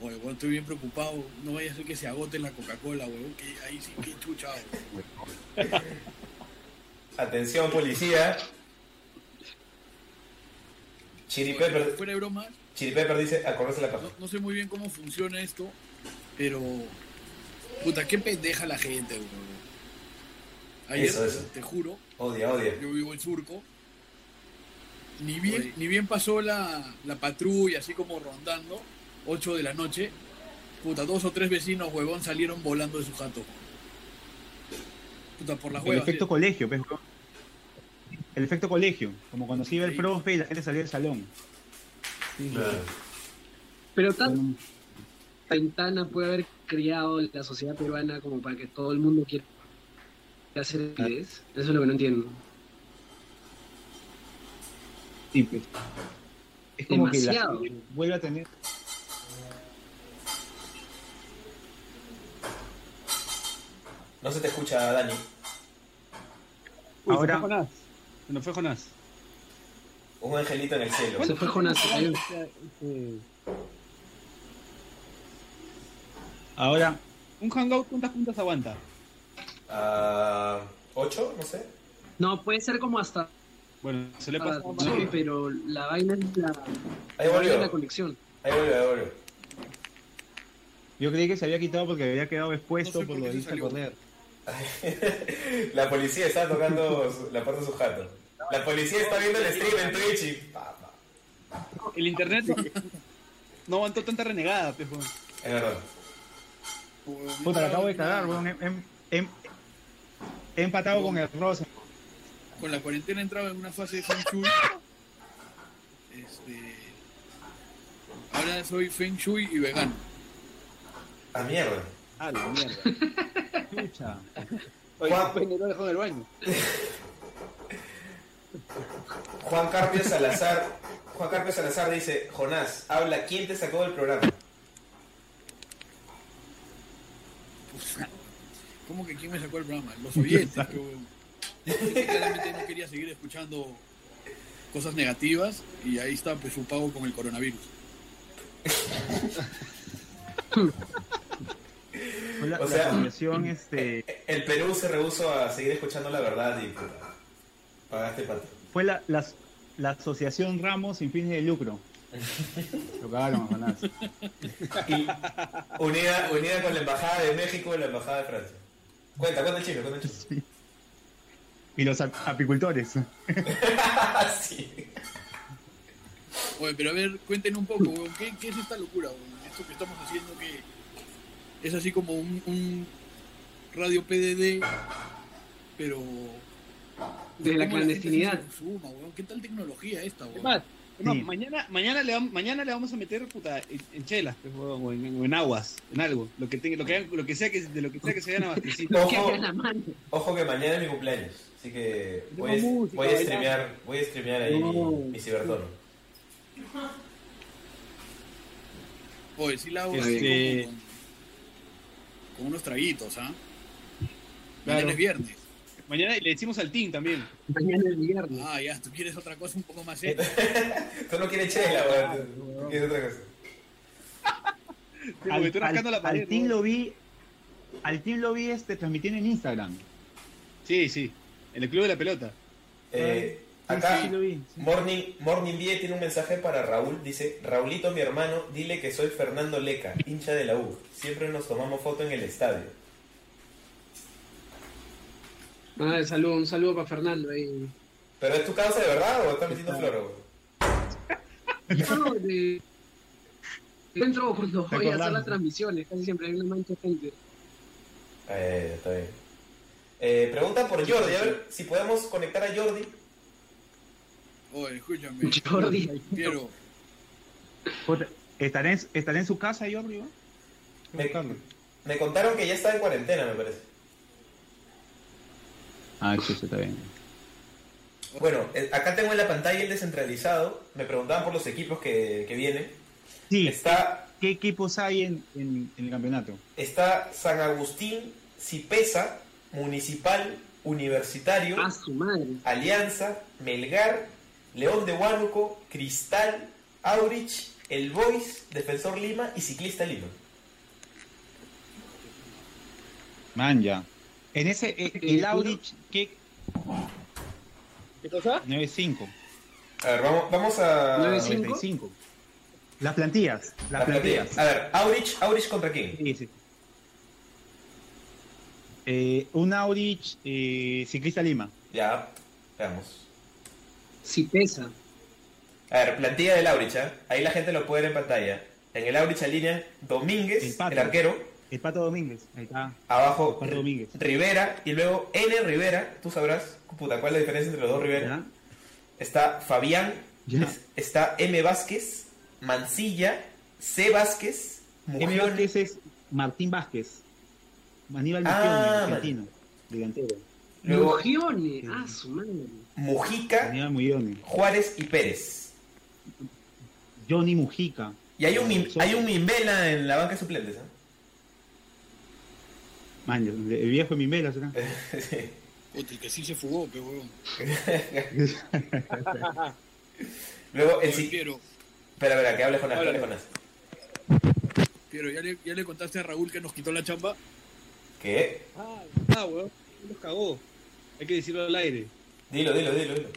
Oye, weón, estoy bien preocupado. No vaya a ser que se agote la Coca-Cola, huevón. Que ahí sí que chucha. Atención policía. Chili Oye, Pepper, Fuera de bromas, Chili Pepper dice a correrse la paja. no, no sé muy bien cómo funciona esto, pero. Puta, qué pendeja la gente, huevón. Ayer, Eso, eso. te juro, Odia, odia. yo vivo en Surco. Ni bien, ni bien pasó la, la patrulla, así como rondando, 8 de la noche. Puta, dos o tres vecinos, huevón, salieron volando de su jato. Puta, por las El huevas. efecto ¿sí? colegio, pues. El efecto colegio, como cuando se iba el Sí. profe y la gente salía del salón. Sí, Claro. Pero tan weón. ventana puede haber criado la sociedad peruana como para que todo el mundo quiera hacer actividades. Eso es lo que no entiendo. Sí, pues. Es como Demasiado. que la vuelve a tener. No se te escucha, Dani. Uy, Ahora- se fue Jonás. Se nos fue Jonás. Un angelito en el cielo. Se fue. Este, Ahora, Un hangout, ¿cuántas puntas aguanta? Ah, ¿Ocho? No sé. No, puede ser como hasta Bueno, se le pasó sí, pero la vaina es la, Ahí es la volvió. conexión. Ahí volvió, ahí volvió. yo creí que se había quitado porque había quedado expuesto No sé por por lo de correr. La policía está tocando la puerta de su jato. La policía está viendo el stream en Twitch y... pa, pa. El internet no aguantó tanta renegada, pues, weón. Es verdad. Puta, la acabo de cagar, weón. He, he- he- he empatado con el Rosa. Con la cuarentena entraba en una fase de Feng Shui. Este, Ahora soy Feng Shui y vegano. A mierda. Ah, la mierda. Chucha. Oye, dejó en el baño. Juan Carpio Salazar. Juan Carpio Salazar dice, Jonás, habla, ¿quién te sacó del programa? ¿Cómo que quién me sacó el programa? Los oyentes. que, huevón. Yo claramente no quería seguir escuchando cosas negativas y ahí está pues su pago con el coronavirus. La, O la sea- asociación, este, El Perú se rehusó a seguir escuchando la verdad y puta, pagaste pato. fue la, la, la asociación Ramos sin fines de lucro. Lo cagaron. Y unida, unida con la Embajada de México y la Embajada de Francia. Cuenta, cuenta el chino, cuenta el chino. Y los ap- apicultores. sí. Oye, pero a ver, cuéntenos un poco, ¿qué, qué es esta locura? Esto que estamos haciendo que es así como un, un radio PDD, pero... De la ¿cómo gente clandestinidad. consuma? ¿Qué tal tecnología esta, Es huevón? más, es más, Sí. mañana, mañana, le vamos, mañana le vamos a meter puta, en, en chelas pues, o, en, aguas, en algo. Lo que, tenga, lo que, lo que sea que de lo que sea que se hayan abastecido. Ojo, ojo que mañana es mi cumpleaños, así que voy a, música, voy a streamear, voy a streamear ahí No. mi, mi cibertono. Oye, sí la hago Este- con, unos traguitos, ¿ah? Mañana Claro. es viernes. Mañana le decimos al team también. Mañana es viernes. Ah, ya, tú quieres otra cosa un poco más seria. Tú no quieres chela, weón. Tú quieres otra cosa. Sí, tú rascando la pared. al team ¿no? lo vi, al team lo vi este, transmitiendo en Instagram. Sí, sí. En el club de la pelota. Eh, acá, sí, lo vi. sí. Morning, Morning 10 tiene un mensaje para Raúl. Dice, Raulito, mi hermano, dile que soy Fernando Leca, hincha de la U. Siempre nos tomamos foto en el estadio. Ah, saludo, un saludo para Fernando ahí. ¿Pero es tu causa de verdad o estás metiendo floro? No, de... Dentro cuando voy a hacer Recordando. las transmisiones, casi siempre hay una mancha de gente. Eh, está bien. Eh, pregunta por Jordi, a ver si podemos conectar a Jordi. Oye, escúchame. Jordi. Piero, Puta, ¿Estaré en, estaré en su casa, Jordi? ¿no? Me, me contaron que ya está en cuarentena, me parece. Ah, sí, sí, está bien. Bueno, eh, acá tengo en la pantalla el descentralizado. Me preguntaban por los equipos que, que vienen. Sí, Está, ¿qué equipos hay en, en- en el campeonato? está San Agustín, Cipesa, Municipal, Universitario, A su madre. Alianza, Melgar, León de Huánuco, Cristal, Aurich, El Boys, Defensor Lima y Ciclista Lima. Man, ya. En ese, eh, el Aurich, ¿qué? ¿Qué cosa? 9-5. A ver, vamos, vamos a... 9-5. 95. Las plantillas. Las, las plantillas. plantillas. A ver, Aurich, Aurich contra quién? Sí, sí. Eh, un Aurich eh, Ciclista Lima. Ya, veamos. Si pesa. A ver, plantilla del Aurich, ¿eh? ahí la gente lo puede ver en pantalla. En el Aurich alinean Domínguez, El Pato. el arquero, El Pato Domínguez. Ahí está. abajo Pato Domínguez. Rivera y luego N Rivera, tú sabrás, puta, cuál es la diferencia entre los dos Rivera. ¿Ya? Está Fabián, está M Vázquez, Mancilla, C Vázquez, M. Vázquez es Martín Vázquez. Aníbal Ah, argentino. Delantero. Luego Mugione. A su madre. Mujica. Juárez y Pérez. Johnny Mujica. Y hay un, hay un Mimbela en la banca de suplentes. ¿eh? Man, el viejo de Mimbela será. Sí. puta, el que sí se fugó, qué huevón. Luego el sí. Piero, Espera, espera, que hable Jonás, que hable. Jonás. Piero, ¿ya le, ¿ya le contaste a Raúl que nos quitó la chamba? ¿Qué? Ah, ah, weón. Nos cagó. Hay que decirlo al aire. Dilo, dilo, dilo, dilo.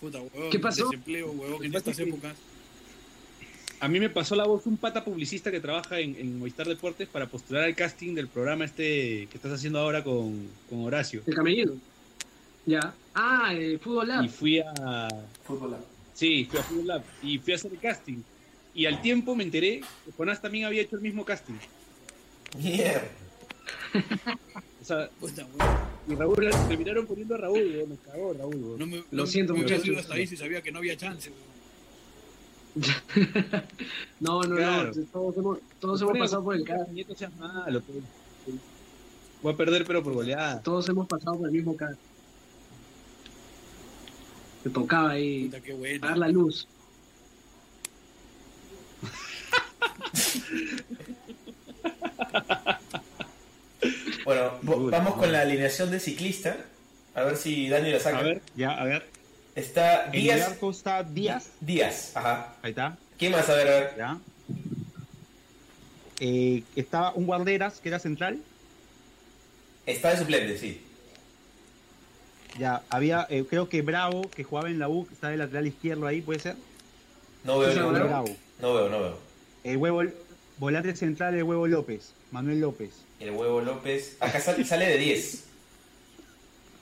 Puta, huevón. ¿Qué pasó? Desempleo, huevón, en pasa estas épocas. A mí me pasó la voz un pata publicista que trabaja en, en Movistar Deportes para postular al casting del programa este que estás haciendo ahora con, con Horacio. El camellero. Ya. Ah, el Fútbol Lab. Y fui a. Fútbol. Sí, fui a Fútbol Lab. Y fui a hacer el casting. Y al tiempo me enteré que Jonás también había hecho el mismo casting. Mierda. O sea, Puta, huevón. y Raúl terminaron poniendo a Raúl, weón. Me cagó Raúl, weón. No me, Lo siento, me muchachos. hasta ahí si sabía que no había chance, no, no, Claro. no. Todos hemos, todos hemos pasado por el CAD. Nieto sea malo. pues. Voy a perder, pero por goleada. Todos hemos pasado por el mismo CAD. Te tocaba ahí Puta, dar la luz. Bueno, Uy, vamos con la alineación de ciclista. A ver si Dani la saca. A ver. Ya, a ver. Está En el Díaz. arco está Díaz. Díaz, ajá. Ahí está. ¿Quién más? A ver, a ver. Ya. Eh, estaba un guarderas que era central. Está de suplente, sí. Ya, había, eh, creo que Bravo, que jugaba en la U, está de lateral izquierdo ahí, ¿puede ser? No veo, ¿Ese no Bravo? veo. Bravo. No veo, no veo. El huevo, volante central, el huevo López, Manuel López. El huevo López. Acá sale, sale de 10.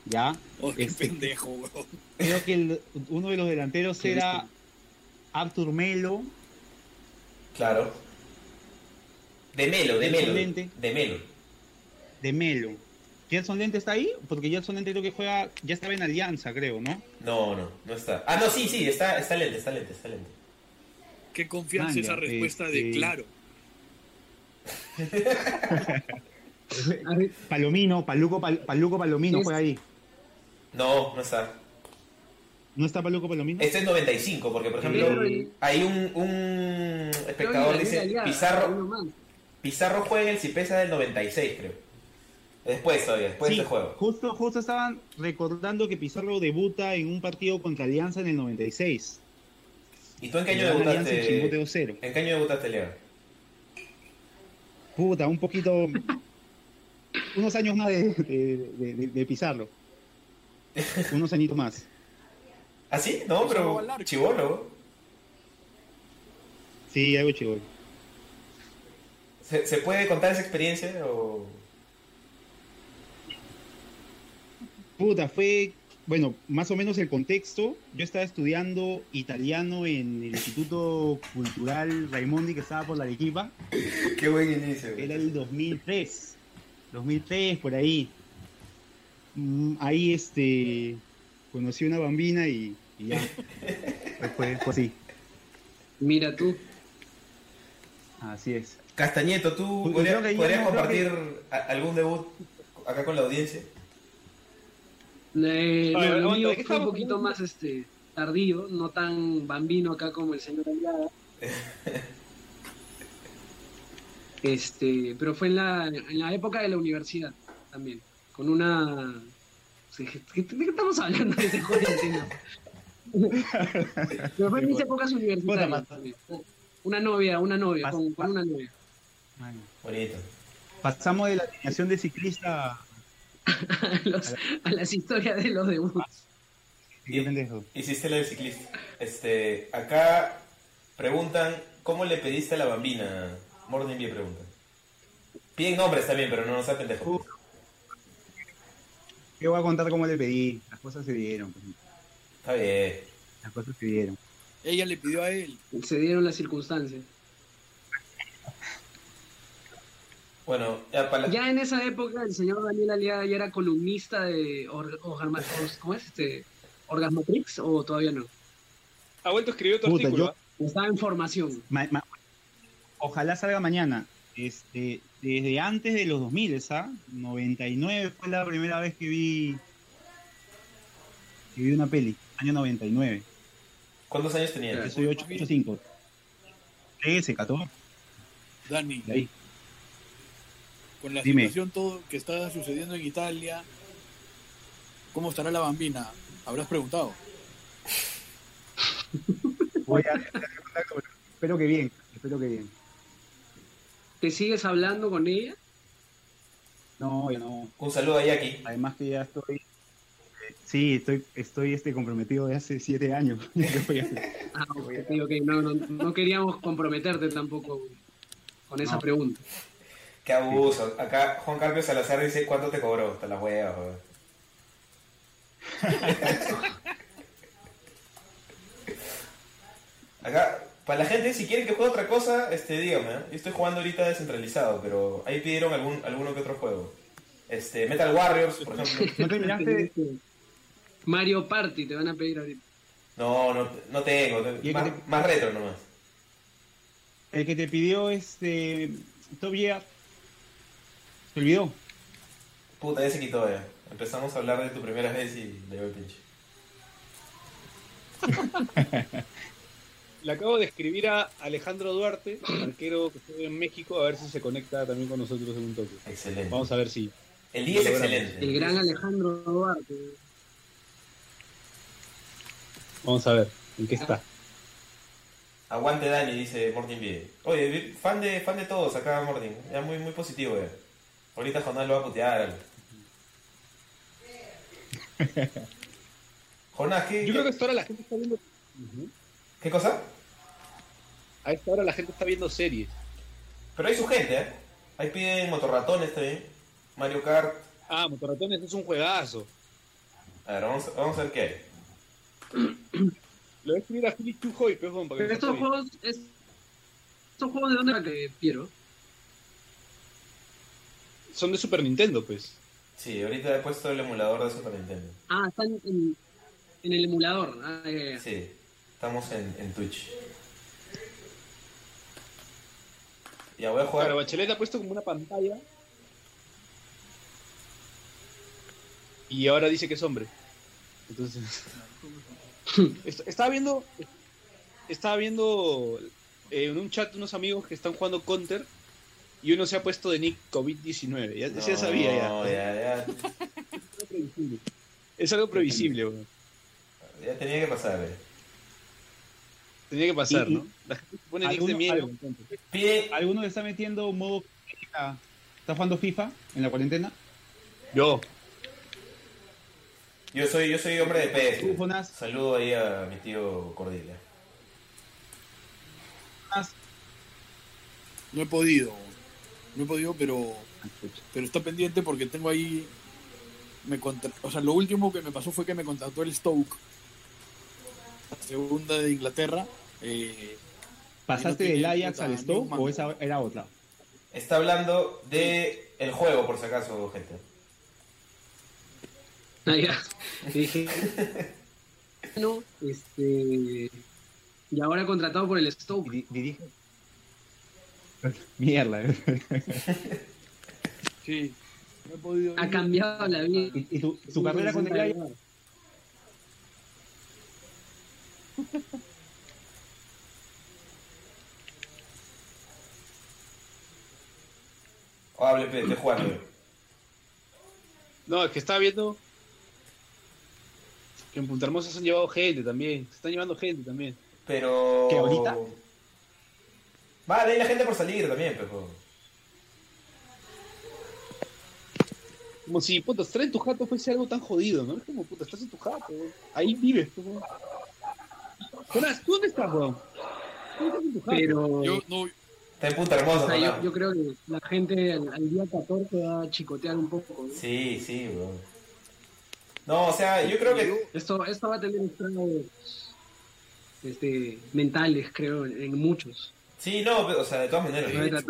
Ya. Oh, qué Este, pendejo, weón. creo que el- uno de los delanteros ¿Qué era Artur Melo. Claro. De Melo, de Melo. De Melo. de Melo. ¿Gerson Lente está ahí? Porque Gerson Lente creo que juega, ya estaba en Alianza, creo, ¿no? No, no, no está. Ah, no, sí, sí, está, está lente, está lente, está lente. Qué confianza Manga, esa respuesta de este- claro. Palomino, Paluco, Pal- Paluco Palomino Sí, juega ahí. No, no está. ¿No está Paluco Palomino? Este es 95, porque por ejemplo, el- hay un, un creo que espectador dice, Pizarro. Pizarro juega en el Cipesa del 96, creo. Después todavía, después Sí, de este juego. justo, justo estaban recordando que Pizarro debuta en un partido contra Alianza en el 96. ¿Y tú en qué año debutaste? 2-0. ¿En qué año debutaste, Leo? Puta, un poquito... unos años más de, de, de- de- de Pizarro. Unos añitos más. ¿Ah, sí? No, pero chivolo. Sí, algo chivo. ¿Se, ¿Se puede contar esa experiencia o...? Puta, fue, bueno, más o menos el contexto. Yo estaba estudiando italiano en el Instituto Cultural Raimondi, que estaba por la Arequipa. Qué buen inicio. Era el 2003. 2003, por ahí. Mm, Ahí, este, conocí una bambina y, y ya. Fue, así. Mira tú. Así es. Castañeto, ¿tú Pues, podrías, compartir algún debut acá con la audiencia? Eh, no, el mío ¿de qué fue un poquito más este tardío, no tan bambino acá como el señor Aliada. Este, pero fue en la, en la época de la universidad también, con una... ¿De qué de estamos hablando de ese? Pero fue en mis épocas universitarias también. Una novia, una novia, con, con una novia. Bonito. Pasamos de la alineación de ciclista A, los- a las historias de los debuts. Hiciste la del ciclista. Este, acá preguntan, ¿cómo le pediste a la bambina? Morning Bee pregunta. Piden nombres también, pero no nos sea pendejo. Yo voy a contar cómo le pedí. Las cosas se dieron. pues. Está bien. Las cosas se dieron. Ella le pidió a él. Se dieron las circunstancias. Bueno, ya para la- Ya en esa época el señor Daniel Aliada ya era columnista de Or- Or- ¿cómo es este? Orgasmatrix o todavía no. Ha vuelto a escribir otro Puta, artículo. yo- ¿ah? Estaba en formación. Ma- ma- ojalá salga mañana. Este, desde antes de los 2000, ¿ah? 99 fue la primera vez que vi que vi una peli, año 99. ¿cuántos años tenías? Yo soy 885. 13, 14, Dani, de ahí. con la Dime. situación todo que está sucediendo en Italia, ¿cómo estará la bambina? Habrás preguntado. Voy a, espero que bien, espero que bien. ¿Te sigues hablando con ella? No, ya no. Un saludo a Jackie. Además que ya estoy Sí, estoy, estoy este comprometido de hace siete años. Ah, ok, ok. No, no, no queríamos comprometerte tampoco con esa No. pregunta. Qué abuso. Acá Juan Carlos Salazar dice, ¿cuánto te cobró? Te la hueva, joder. Acá, para la gente, si quieren que juegue otra cosa, este, dígame. ¿eh? Yo estoy jugando ahorita descentralizado, pero ahí pidieron algún, alguno que otro juego. Este, Metal Warriors, por ejemplo. ¿No terminaste? Mario Party te van a pedir ahorita. No, no, no tengo. ¿Y el Más, que te- más retro nomás. El que te pidió este Top Gear. ¿Se olvidó? Puta, ya se quitó ya. Empezamos a hablar de tu primera vez y le dio el pinche. Le acabo de escribir a Alejandro Duarte, arquero que estuvo en México, a ver si se conecta también con nosotros en un toque. Excelente. Vamos a ver si. El día es excelente. El gran Alejandro Duarte. Vamos a ver en qué está. Aguante Dani, dice Morning Vie. Oye, fan de, fan de todos acá, Morning. Ya muy, muy positivo, ya. Ahorita Jonás lo va a putear. Jonás, ¿qué, Yo creo que a qué, esta hora la gente está viendo. Qué cosa? A esta hora la gente está viendo series. Pero hay su gente, ¿eh? Ahí piden motorratones también. Mario Kart. Ah, Motorratones es un juegazo. A ver, vamos, vamos a ver qué hay. Le voy a escribir a Philip Chujoy, perdón, para que Pero estos juegos, es- estos juegos de dónde era que Piero. Son de Super Nintendo, pues. Sí, ahorita he puesto el emulador de Super Nintendo. Ah, están en, en el emulador. Ah, ya. Sí, estamos en, en Twitch. Ya voy a jugar. Claro, Bachelet ha puesto como una pantalla. Y ahora dice que es hombre. Entonces. Est- estaba viendo. Estaba viendo eh, en un chat unos amigos que están jugando Counter. Y uno se ha puesto de nick COVID-19. Ya, ya sabía ya. No, ya, ya, Es algo previsible, weón. ya tenía que pasar. eh. Tenía que pasar, Y- ¿no? La gente pone nicks de ¿Alguno- miedo. ¿Alguno le está metiendo modo FIFA? ¿Está jugando FIFA en la cuarentena? Yo. yo soy, yo soy hombre de PS. Saludo ahí a mi tío Cordelia. No he podido. No he podido, pero, pero está pendiente porque tengo ahí. Me contra- o sea, lo último que me pasó fue que me contactó el Stoke, la segunda de Inglaterra. Eh, ¿Pasaste del Ajax al Stoke o esa era otra? Está hablando de el juego, por si acaso, gente. Ah, ya. Dije, no, este. Y ahora contratado por el Stoke. Di- Dirige. Mierda. sí, no he podido. Ha cambiado la vida. ¿Y, y tu, su carrera con el Ajax? O hable, jugando. No, es que estaba viendo que en Punta Hermosa se han llevado gente también. Se están llevando gente también. Pero. ¿Qué, ahorita? Vale, hay la gente por salir también, pero. Como si, puta, estar en tu jato fuese algo tan jodido, ¿no? Es como, puta, estás en tu jato, ahí vives, pues, weón. Jonás, ¿tú dónde estás, weón? ¿Tú estás en tu jato? Pero. Yo no, Está en punta hermosa, o sea, yo, creo que la gente al, al día 14 va a chicotear un poco. ¿no? Sí, sí, bro. No, o sea, yo creo que. Esto, esto va a tener estragos este, mentales, creo, en, muchos. Sí, no, pero, o sea, de todas maneras.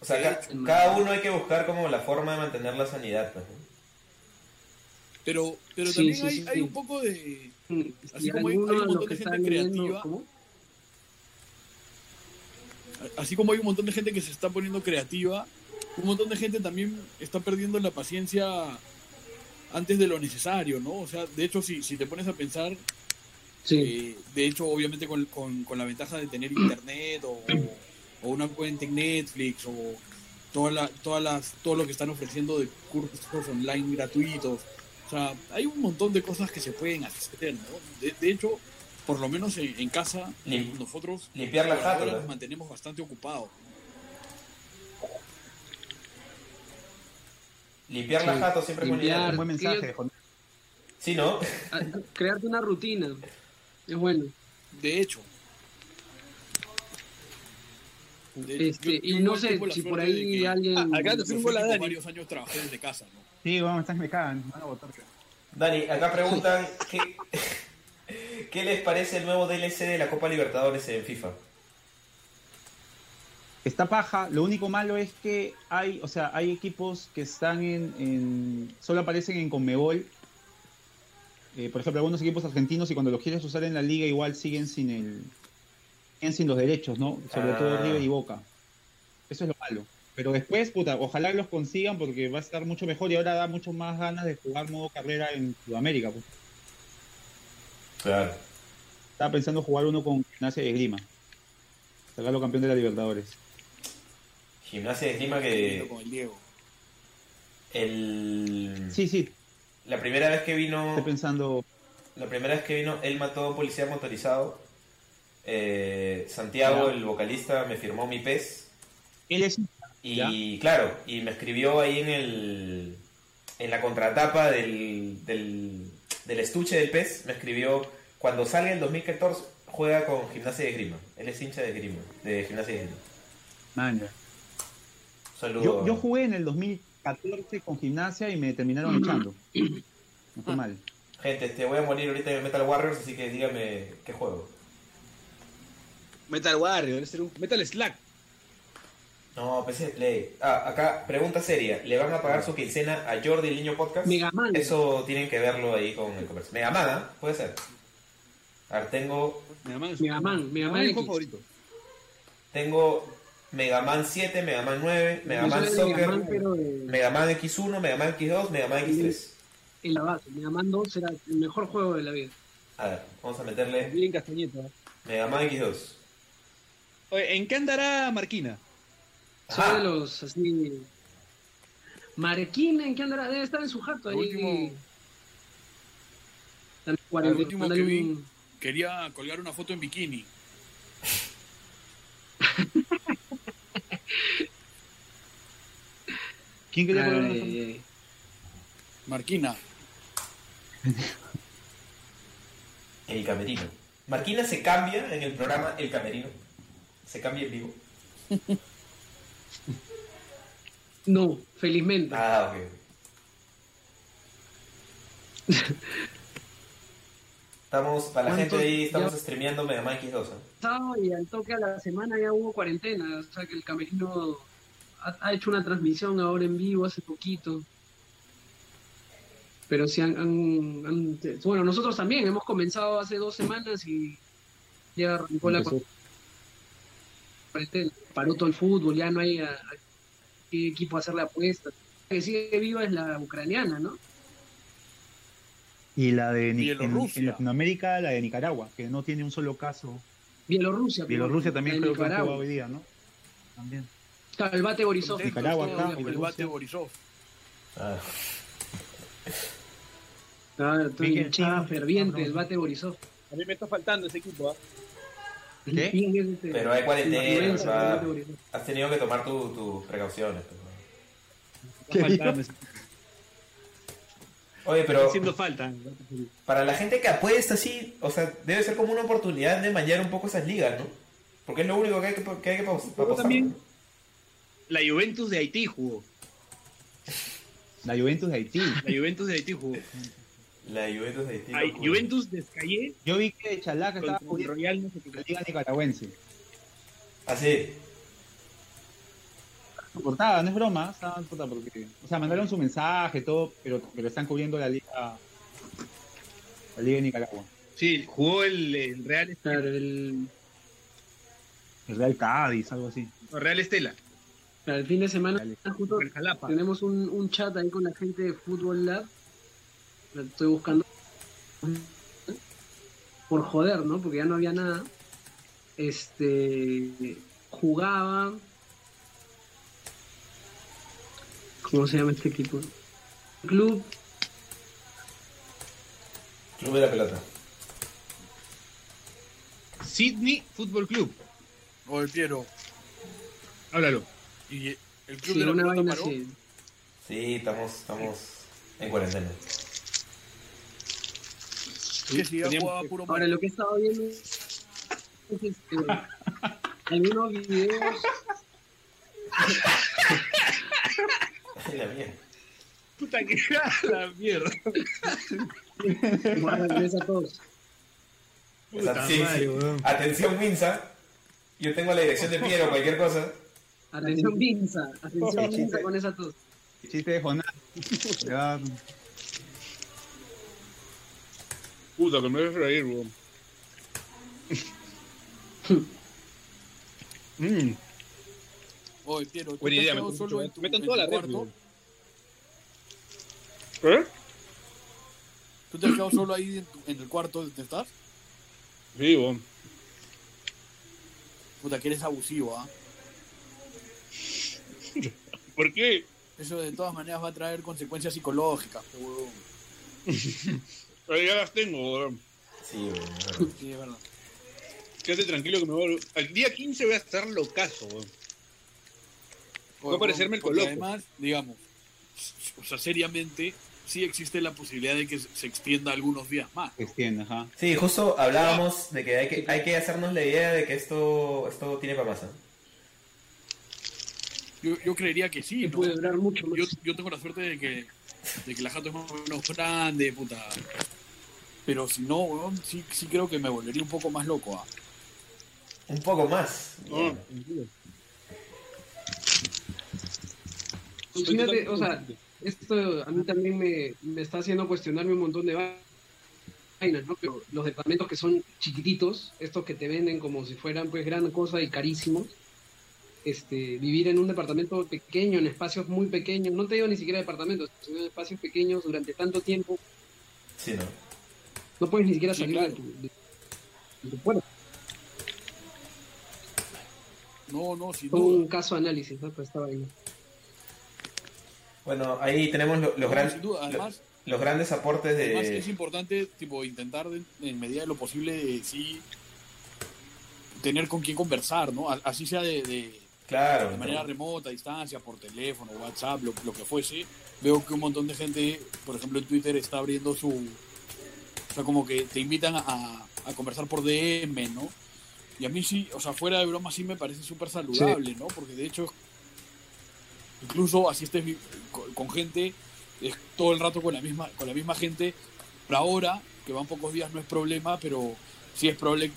O sea, ca- cada uno hay que buscar como la forma de mantener la sanidad, pues, ¿no? pero, pero Sí, también sí, hay, sí, hay sí. un poco de. Así y como hay- hay un montón de que gente viendo, creativa. ¿cómo? Así como hay un montón de gente que se está poniendo creativa, un montón de gente también está perdiendo la paciencia antes de lo necesario, ¿no? O sea, de hecho, si, si te pones a pensar, Sí. eh, de hecho, obviamente con, con- con la ventaja de tener internet o, o una cuenta en Netflix o toda la, todas las, todo lo que están ofreciendo de cursos online gratuitos. O sea, hay un montón de cosas que se pueden hacer, ¿no? De, de hecho, por lo menos en, en casa, Lim- nosotros limpiar la mantenemos bastante ocupados. Limpiar la Sí, jato siempre es buena idea. limpiar. Un buen mensaje. Jonás. Sí, ¿no? A- crearte una rutina. Es bueno. De hecho. De- Este, y no sé la si por ahí que alguien. Ah, acá te tengo la Dani. varios años trabajé desde casa, ¿no? Sí, vamos, estás me cagan. van a botar. Dani, acá preguntan ¿qué, ¿qué les parece el nuevo DLC de la Copa Libertadores en FIFA? Está paja, lo único malo es que hay, o sea, hay equipos que están en, en- solo aparecen en Conmebol eh, por ejemplo, algunos equipos argentinos y cuando los quieres usar en la liga igual siguen sin el siguen sin los derechos, ¿no? Sobre todo Ah. River y Boca. Eso es lo malo. Pero después, puta, ojalá los consigan porque va a estar mucho mejor y ahora da mucho más ganas de jugar modo carrera en Sudamérica. pues. Claro. Estaba pensando jugar uno con Gimnasia de Grima. Sacarlo campeón de la Libertadores. Gimnasia de Viendo que con el Diego. el Sí, sí, la primera vez que vino estoy pensando. la primera vez que vino él mató a un policía motorizado. Eh, Santiago, Ya. el vocalista, me firmó mi pez Él es. y claro, y me escribió ahí en el en la contratapa del, del, del estuche del pez, me escribió cuando salga el 2014 juega con Gimnasia de Grima. Él es hincha de Grima, de Gimnasia de Grima. Man, Saludos. yo, yo jugué en el 2014 con Gimnasia y me terminaron echando. No fue mal. Gente, te voy a morir ahorita en Metal Warriors, así que dígame qué juego. Metal Warrior, debe ser un Metal Slack. No, PC Play. Ah, acá, pregunta seria. ¿Le van a pagar su quincena a Jordi el Niño Podcast? Mega Man. Eso tienen que verlo ahí con el comercio. Mega Man, ¿ah? Puede ser. A ver, tengo, Mega Man es Mega Man, Mega Mega Man Man es mi favorito. tengo Mega Man 7, Mega Man 9, Mega Yo Man soy de Soccer, Mega Man, pero de, Mega Man X1, Mega Man X2, Mega Man X3. en la base. Mega Man 2 era el mejor juego de la vida. A ver, vamos a meterle Bien Castañeta. Mega Man X2. Oye, ¿en qué andará Marquina? Soy de los así. Marquina, ¿en qué andará? Debe estar en su jato ahí. último- Lo cuarenta, último que vi, un- quería colgar una foto en bikini. ¿Quién quería jugar una ay. Marquina. El Camerino. Marquina se cambia en el programa El Camerino. Se cambia en vivo. No, felizmente. Ah, ok. Estamos, para la gente ¿Cuántos ahí, estamos ya- streameando Mega Man X2. ¿eh? Sábado y al toque a la semana ya hubo cuarentena. O sea que el camerino ha, ha hecho una transmisión ahora en vivo hace poquito. Pero sí han, han- han- Bueno, nosotros también hemos comenzado hace dos semanas y ya arrancó la Empezó. Cuarentena. Paró todo el fútbol, ya no hay a, a qué equipo hacerle apuestas. La que sigue viva es la ucraniana, ¿no? Y la de Ni- en, Bielorrusia. en Latinoamérica, la de Nicaragua, que no tiene un solo caso. Bielorrusia. Bielorrusia también creo que Nicaragua. jugado hoy día, ¿no? También. Claro, el bate Borisov. Nicaragua, acá, el Bielorrusia. bate Borisov. Ah, estoy hinchada bien. ferviente, Ah, el bate Borisov. A mí me está faltando ese equipo. ¿ah? ¿Qué? Pero hay cuarentena, bate Borisov. has tenido que tomar tu- tus precauciones. pero- Me está faltando ese equipo. Oye, pero haciendo falta. para la gente que apuesta así, o sea, debe ser como una oportunidad de mañar un poco esas ligas, ¿no? Porque es lo único que hay que, que, hay que también- La Juventus de Haití jugó. La Juventus de Haití. La Juventus de Haití jugó. La Juventus de. Ay, locura. Juventus de Escayé Yo vi que Chalaca estaba jugando Royal no sé en la qué. Liga Nicaragüense. Así. Portada, no es broma, estaban, porque, o sea, mandaron su mensaje, todo, pero, pero están cubriendo la liga, la liga de Nicaragua. Sí, jugó el, el Real, Claro, el, El Real Cádiz, algo así. no, Real Estela. el fin de semana justo tenemos un, un chat ahí con la gente de Fútbol Lab. Estoy buscando por joder, ¿no? Porque ya no había nada. Este jugaba. ¿Cómo se llama este equipo? Club Club de la pelota. Sydney Fútbol Club. O el Piero. Háblalo. Y el club sí, de la una pelota vaina paró. así. Sí, estamos, estamos en cuarentena. Que si ya Teníamos jugaba que- puro Ahora lo que he estado viendo es este, algunos videos la mía. Puta que la mierda. Guarda, gracias a todos. Puta sí, madre, sí. Atención, Minza. Yo tengo la dirección de Piero, cualquier cosa. Atención Vinza, atención Vinza con esa tos. Chiste de Jonás. Puta, que me voy a reír, weón. Mm, Oye, Piero, ¿tú buena te has idea, quedado me solo en tu, metan en toda tu la red, cuarto? weón. ¿Eh? ¿Tú te has quedado solo ahí en, tu- en el cuarto donde estás? Sí, weón. Puta, que eres abusivo, ¿ah? ¿Por qué? Eso de todas maneras va a traer consecuencias psicológicas, pe, huevón. Pero ya las tengo, weón. Sí, weón. Sí, es verdad. Quédate tranquilo que me voy a... Al día 15 voy a estar locazo, weón. Va a parecerme el coloco. Además, digamos, o sea, seriamente, sí existe la posibilidad de que se extienda algunos días más. Se extiende, ajá. Sí, justo hablábamos de que hay que, hay que hacernos la idea de que esto, esto tiene para más. ¿eh? Yo, yo creería que sí, puede durar mucho más. Yo, yo tengo la suerte de que, de que la jato es más o menos grande, puta. Pero si no, weón, sí, sí creo que me volvería un poco más loco. ¿ah? Un poco más. Ah. Imagínate, o sea, esto a mí también me, me está haciendo cuestionarme un montón de va- vainas, ¿no? Pero los departamentos que son chiquititos, estos que te venden como si fueran pues gran cosa y carísimos, este, vivir en un departamento pequeño, en espacios muy pequeños, no te digo ni siquiera departamentos, sino en espacios pequeños durante tanto tiempo, Sí, ¿no? No puedes ni siquiera Sí, salir claro. de, tu, de- de tu puerta. No, no, sin Fue duda. un caso de análisis, ¿no? Pues esta vaina. Bueno, ahí tenemos lo- los, No, gran- sin duda. Además, lo- los grandes aportes además de... es importante tipo intentar de- en medida de lo posible de, sí tener con quién conversar, ¿no? Así sea de, de, Claro. de manera remota, a distancia, por teléfono, WhatsApp, lo, lo que fuese, veo que un montón de gente, por ejemplo en Twitter, está abriendo su... O sea, como que te invitan a, a conversar por DM, ¿no? Y a mí sí, o sea, fuera de broma sí me parece súper saludable, ¿no? Porque de hecho, incluso así estés con, con gente, es todo el rato con la misma, con la misma gente, por ahora, que van pocos días no es problema, pero sí es probable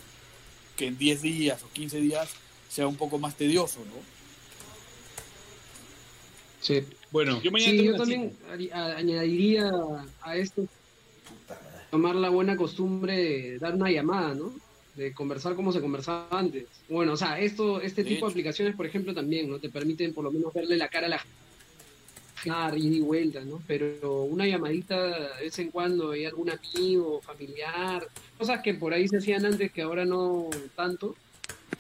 que en 10 días o 15 días sea un poco más tedioso, ¿no? Sí. Bueno, yo mañana Sí, yo también añadiría a esto tomar la buena costumbre de dar una llamada, ¿no? De conversar como se conversaba antes. Bueno, o sea, esto, este De tipo hecho. de aplicaciones, por ejemplo, también, ¿no? Te permiten por lo menos verle la cara a la gente, ida y vuelta, ¿no? Pero una llamadita de vez en cuando, hay algún amigo, familiar, cosas que por ahí se hacían antes que ahora no tanto,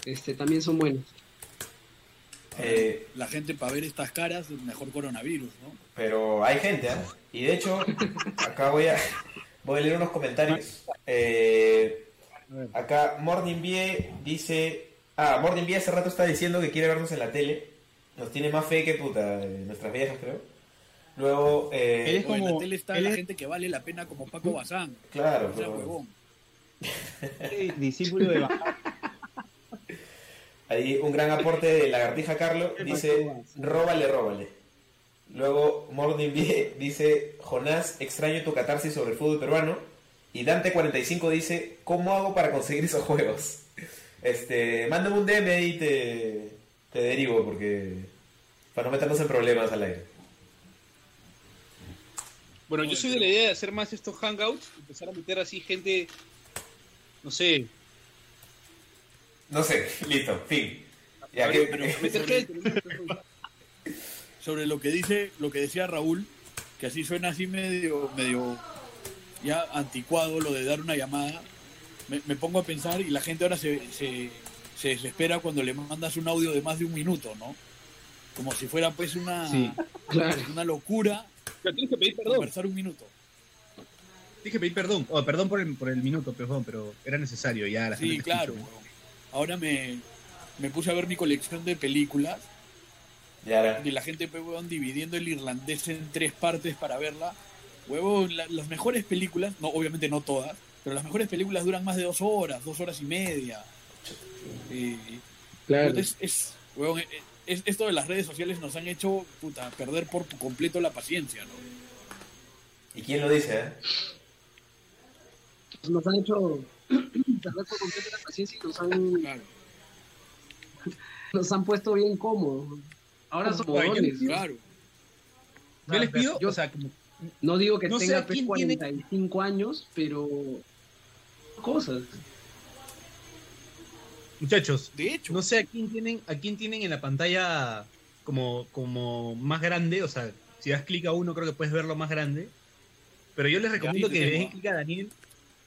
este, también son buenas. eh, La gente para ver estas caras, mejor coronavirus, ¿no? pero hay gente, ¿ah? Y de hecho, acá voy a, voy a leer unos comentarios. Eh, acá Morning Bie dice... Ah, Morning Bie hace rato está diciendo que quiere vernos en la tele. Nos tiene más fe que puta, eh, nuestras viejas, creo. Luego, eh, Él es O en la como- tele está él la es- gente que vale la pena como Paco Bazán. claro, O sea, pero- discípulo de Bajá. Ahí un gran aporte de Lagartija Carlo dice, róbale, róbale. Luego Morning dice, Jonás, extraño tu catarsis sobre el fútbol peruano. Y Dante45 dice, ¿cómo hago para conseguir esos juegos? Este, mándame un DM y te, te derivo porque para no meternos en problemas al aire. Bueno, yo soy de la idea de hacer más estos hangouts, empezar a meter así gente, no sé, No sé, listo, fin. Ya Pero- que- pero- meter gente. Sobre lo que dice, lo que decía Raúl, que así suena así medio, medio ya anticuado lo de dar una llamada, me, me pongo a pensar y la gente ahora se, se, se desespera cuando le mandas un audio de más de un minuto, ¿no? Como si fuera pues una, Sí. Claro. una locura Pero tienes que pedir perdón. conversar un minuto. Tienes que pedir perdón. Oh, perdón por el, por el minuto, perdón, pero era necesario ya. La Sí, gente claro. escucha. Ahora me, me puse a ver mi colección de películas y la gente pues, huevón, dividiendo el irlandés en tres partes para verla. Huevón, la- las mejores películas, no, obviamente no todas, pero las mejores películas duran más de dos horas, dos horas y media. Eh, Claro. es, es, huevón, eh, es- esto de las redes sociales nos han hecho puta, perder por completo la paciencia, ¿no? ¿Y quién lo dice? eh? Nos han hecho perder por completo la paciencia y nos han, Claro, nos han puesto bien cómodos. Ahora son huevones. claro. Yo les pido, Yo- o sea, como- No digo que No tenga a pues, quién tiene- 45 años, pero cosas. Muchachos, De hecho, no sé a quién tienen, a quién tienen en la pantalla como, como más grande, o sea, si das clic a uno creo que puedes verlo más grande. Pero yo les recomiendo que le den clic a Daniel,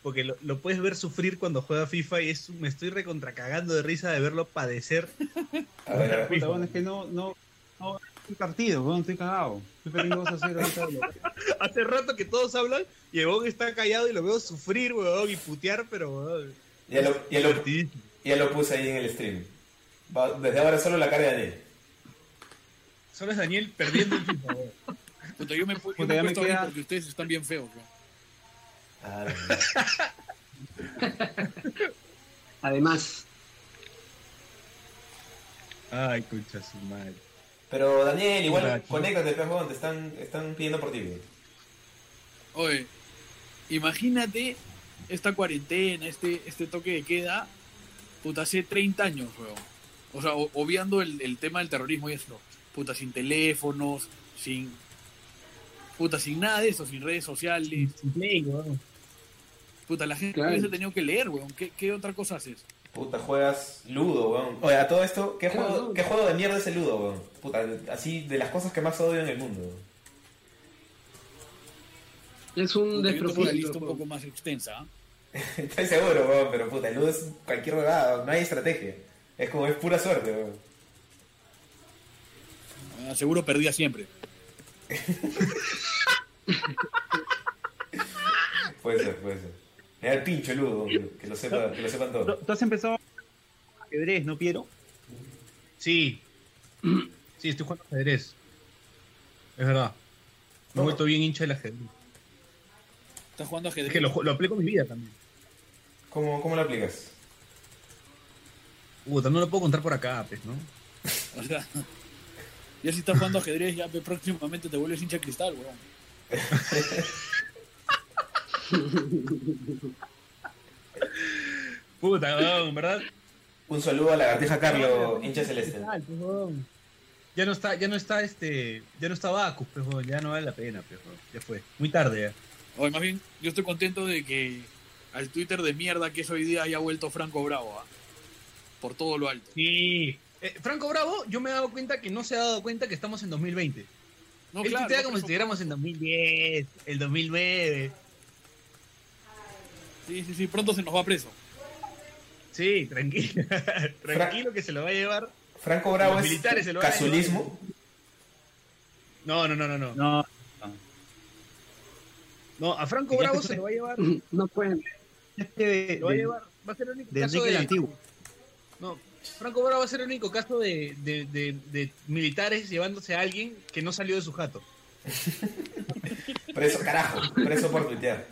porque lo, lo puedes ver sufrir cuando juega FIFA y es, me estoy recontracagando de risa de verlo padecer. A ver, a ver. Puta, bueno, es que no, no, no, estoy partido, bueno, estoy cagado. Estoy perdiendo 2 a 0 ahorita. Hace rato que todos hablan y el está callado y lo veo sufrir, huevón, y putear, pero huevón, Ya lo, ya, lo, ya lo puse ahí en el stream. Va- desde ahora solo la cara de Daniel. Solo es Daniel perdiendo el FIFA, huevón. puta, yo me, pu- yo Puta, me queda- porque ustedes están bien feos. ¿no? Ah, Además, Ay, concha su madre. Pero Daniel, igual conéctate, weón, te están, están pidiendo por ti. weón. Oye, imagínate esta cuarentena, este, este toque de queda, puta, hace 30 años, weón. O sea, obviando el, el tema del terrorismo y eso. Puta, sin teléfonos, sin. Puta, sin nada de eso, sin redes sociales. Sin play, huevón. Puta, la gente Claro. hubiese tenido que leer, weón. ¿Qué, qué otra cosa haces? Puta, juegas Ludo, weón. Oye, a todo esto, ¿qué, juego, ¿qué juego de mierda es el Ludo, weón? Puta, así de las cosas que más odio en el mundo. weón. es un Puta, yo tengo una despropósito. lista un poco más extensa. ¿ah? Estoy seguro, weón, pero puta, el Ludo es cualquier huevada, no hay estrategia. Es como, es pura suerte, weón. Ah, seguro perdía siempre. Puede ser, puede ser. Me da el pincho Ludo, que lo, sepa, que lo sepan todos. ¿Tú has empezado ajedrez, no, Piero? Sí. Sí, estoy jugando ajedrez. Es verdad. Me he vuelto bien hincha del ajedrez. Estás jugando ajedrez. Es que lo, lo aplico en mi vida también. ¿Cómo, ¿Cómo lo aplicas? Puta, no lo puedo contar por acá, pues, ¿no? O sea, ya si estás jugando ajedrez, ya próximamente te vuelves hincha cristal, weón. Puta, weón, ¿verdad? Un saludo a la gatija Carlo, hincha celeste. Ya no está, ya no está este, ya no está Bacus, pues, weón, ya no vale la pena, pues, weón. ya fue. Muy tarde ya. Oye, más bien, yo estoy contento de que al Twitter de mierda que es hoy día haya vuelto Franco Bravo, ¿ah? Por todo lo alto. Sí. Eh, Franco Bravo, yo me he dado cuenta que no se ha dado cuenta que estamos en 2020. No, Él claro, tuitea no, como si estuviéramos en 2010, el 2009. Sí, sí, sí, pronto se nos va preso. Sí, tranquilo. tranquilo que se lo va a llevar. Franco Bravo Los es militares se lo van a casulismo. No, no, no, no, no. No. No, a Franco Bravo que se lo va a llevar. No pueden. Este de, Lo va a llevar. Va a ser el único de caso de. Antiguo. No, Franco Bravo va a ser el único caso de, de, de- de militares llevándose a alguien que no salió de su jato. Preso, carajo, preso por tuitear.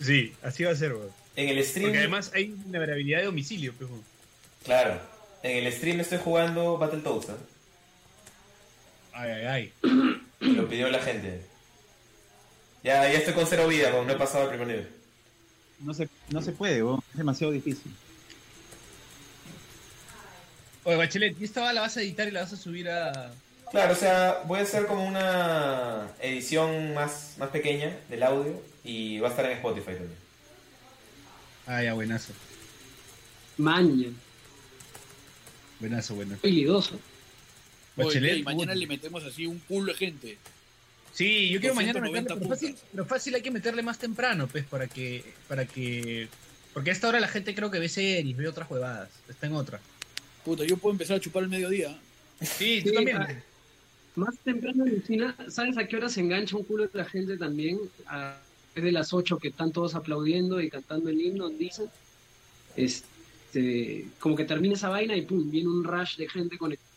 Sí, así va a ser, weón. En el stream, Porque además hay vulnerabilidad de domicilio, pues, weón. claro, en el stream estoy jugando Battletoads, ¿eh? Ay, ay, ay. Lo pidió la gente. Ya, ya estoy con cero vida, weón, no he pasado al primer nivel. No se, no se puede, weón, es demasiado difícil. Oye, Bachelet, ¿y esta va la vas a editar y la vas a subir a. Claro, o sea, voy a hacer como una edición más, más pequeña del audio y va a estar en Spotify también. Ah, ya, buenazo. Maña. Buenazo, buenazo. Oye, Bachelet, y mañana le metemos así un culo de gente. Sí, yo quiero mañana 290 meterle, pero fácil, puntas. pero fácil hay que meterle más temprano, pues, para que, para que, porque a esta hora la gente creo que ve series, ve otras huevadas, está en otra. Puta, yo puedo empezar a chupar al mediodía. Sí, tú Sí, también. Más temprano, Lucina, ¿sabes a qué hora se engancha un culo de la gente también? A, es de las 8 que están todos aplaudiendo y cantando el himno, dicen. Este, como que termina esa vaina y pum, viene un rush de gente conectada.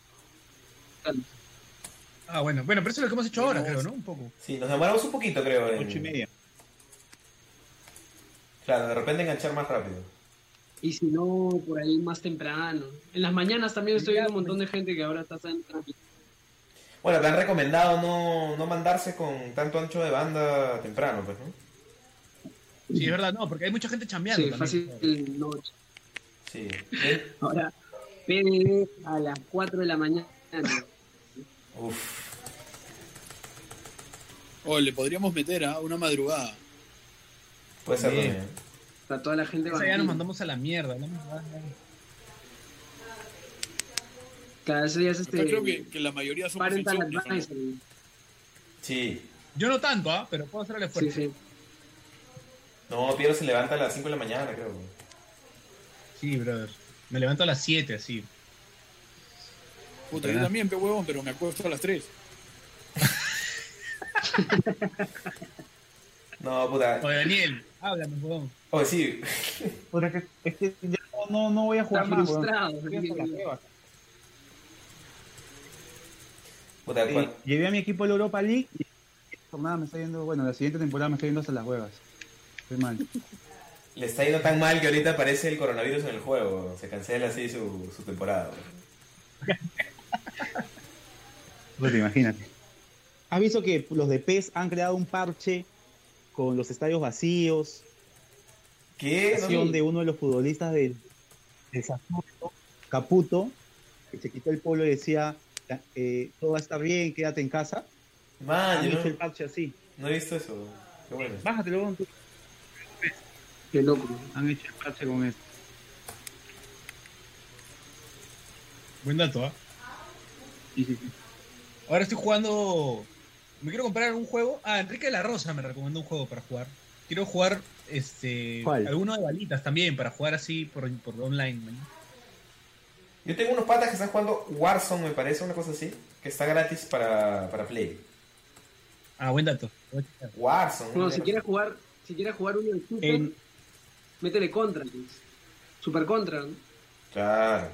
Ah, bueno, bueno, pero eso es lo que hemos hecho ahora, creo, ¿no? Un poco. Sí, nos demoramos un poquito, creo. en- Ocho y media. Claro, de repente enganchar más rápido. Y si no, por ahí más temprano. En las mañanas también estoy viendo un montón de gente que ahora está en tráfico. Bueno, te han recomendado no, no mandarse con tanto ancho de banda temprano, pues, ¿no? Sí, es verdad, no, porque hay mucha gente chambeando. Sí, también. fácil noche. Sí. Bien. Ahora, PDD a las 4 de la mañana. Uf. O le podríamos meter a una madrugada. Puede ser Bien. también. Para toda la gente Esa ya nos mandamos a la mierda. ¿no? Cada vez es Acá este. creo que, que la mayoría Parental insomnios, ¿no? Sí. Yo no tanto, ¿ah? Pero puedo hacer el Sí, esfuerzo. sí. No, Piero se levanta a las 5 de la mañana, creo. Sí, brother. Me levanto a las 7, así. Puta, yo también, pe huevón, pero me acuesto a las 3. No, puta. Oye, Daniel, háblame, huevón. Oye, sí. Puta, es que, es que ya no, no voy a jugar Está más. frustrado. Estoy hasta las huevas. Puta, Eh, llevé a mi equipo a la Europa League y la jornada me está yendo, bueno, la siguiente temporada me está yendo hasta las huevas. Estoy mal. le está yendo tan mal que ahorita aparece el coronavirus en el juego. Se cancela así su, su temporada. Puta, imagínate. ¿Has visto que los de PES han creado un parche con los estadios vacíos? ¿Qué? No, Acción de uno de los futbolistas del, del Caputo, que se quitó el polo y decía, eh, todo va a estar bien, quédate en casa. Man, Han yo hecho el no, parche así. no he visto eso. Qué bueno. Bájatelo, tú. Qué loco. Han hecho el parche con esto. Buen dato, ¿ah? Sí, sí, sí. Ahora estoy jugando. Me quiero comprar algún juego. Ah, Enrique de la Rosa me recomendó un juego para jugar. Quiero jugar este ¿Cuál? alguno de balitas también para jugar así por, por online. man. Yo tengo unos patas que están jugando Warzone, me parece, una cosa así. Que está gratis para, para Play. Ah, buen dato. Warzone. Bueno, si quieres jugar, si quieres jugar uno de super, En- métele contra, pues. Super contra, ¿no? Claro.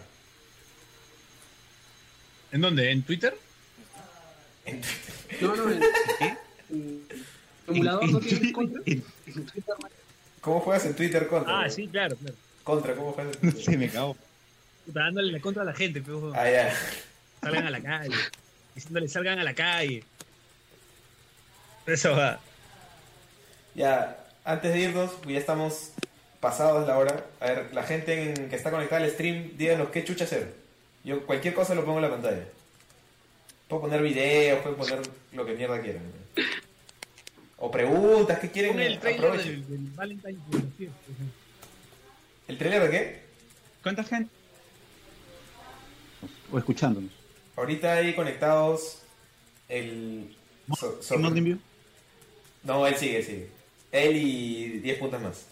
¿En dónde? ¿En Twitter? No, no, en, en emulador no tienes contra. en- ¿Cómo juegas en Twitter contra? Ah, sí, claro, claro. Contra, ¿cómo juegas en Twitter? sé, me cago. Puta, dándole la contra a la gente, pero Ah, ya. salgan a la calle. Diciéndole salgan a la calle. Eso va. Ya, antes de irnos, pues ya estamos pasados la hora. A ver, la gente en- que está conectada al stream, díganos qué chucha hacer. Yo cualquier cosa lo pongo en la pantalla. Puedo poner videos, puedo poner lo que mierda quieran. O preguntas, ¿qué quieren? Pon el trailer del, del. ¿El trailer de qué? ¿Cuánta gente? O escuchándonos. Ahorita hay conectados el... so- so- ¿Y Mountain View? no, él sigue, él sigue. Él y 10 puntos más.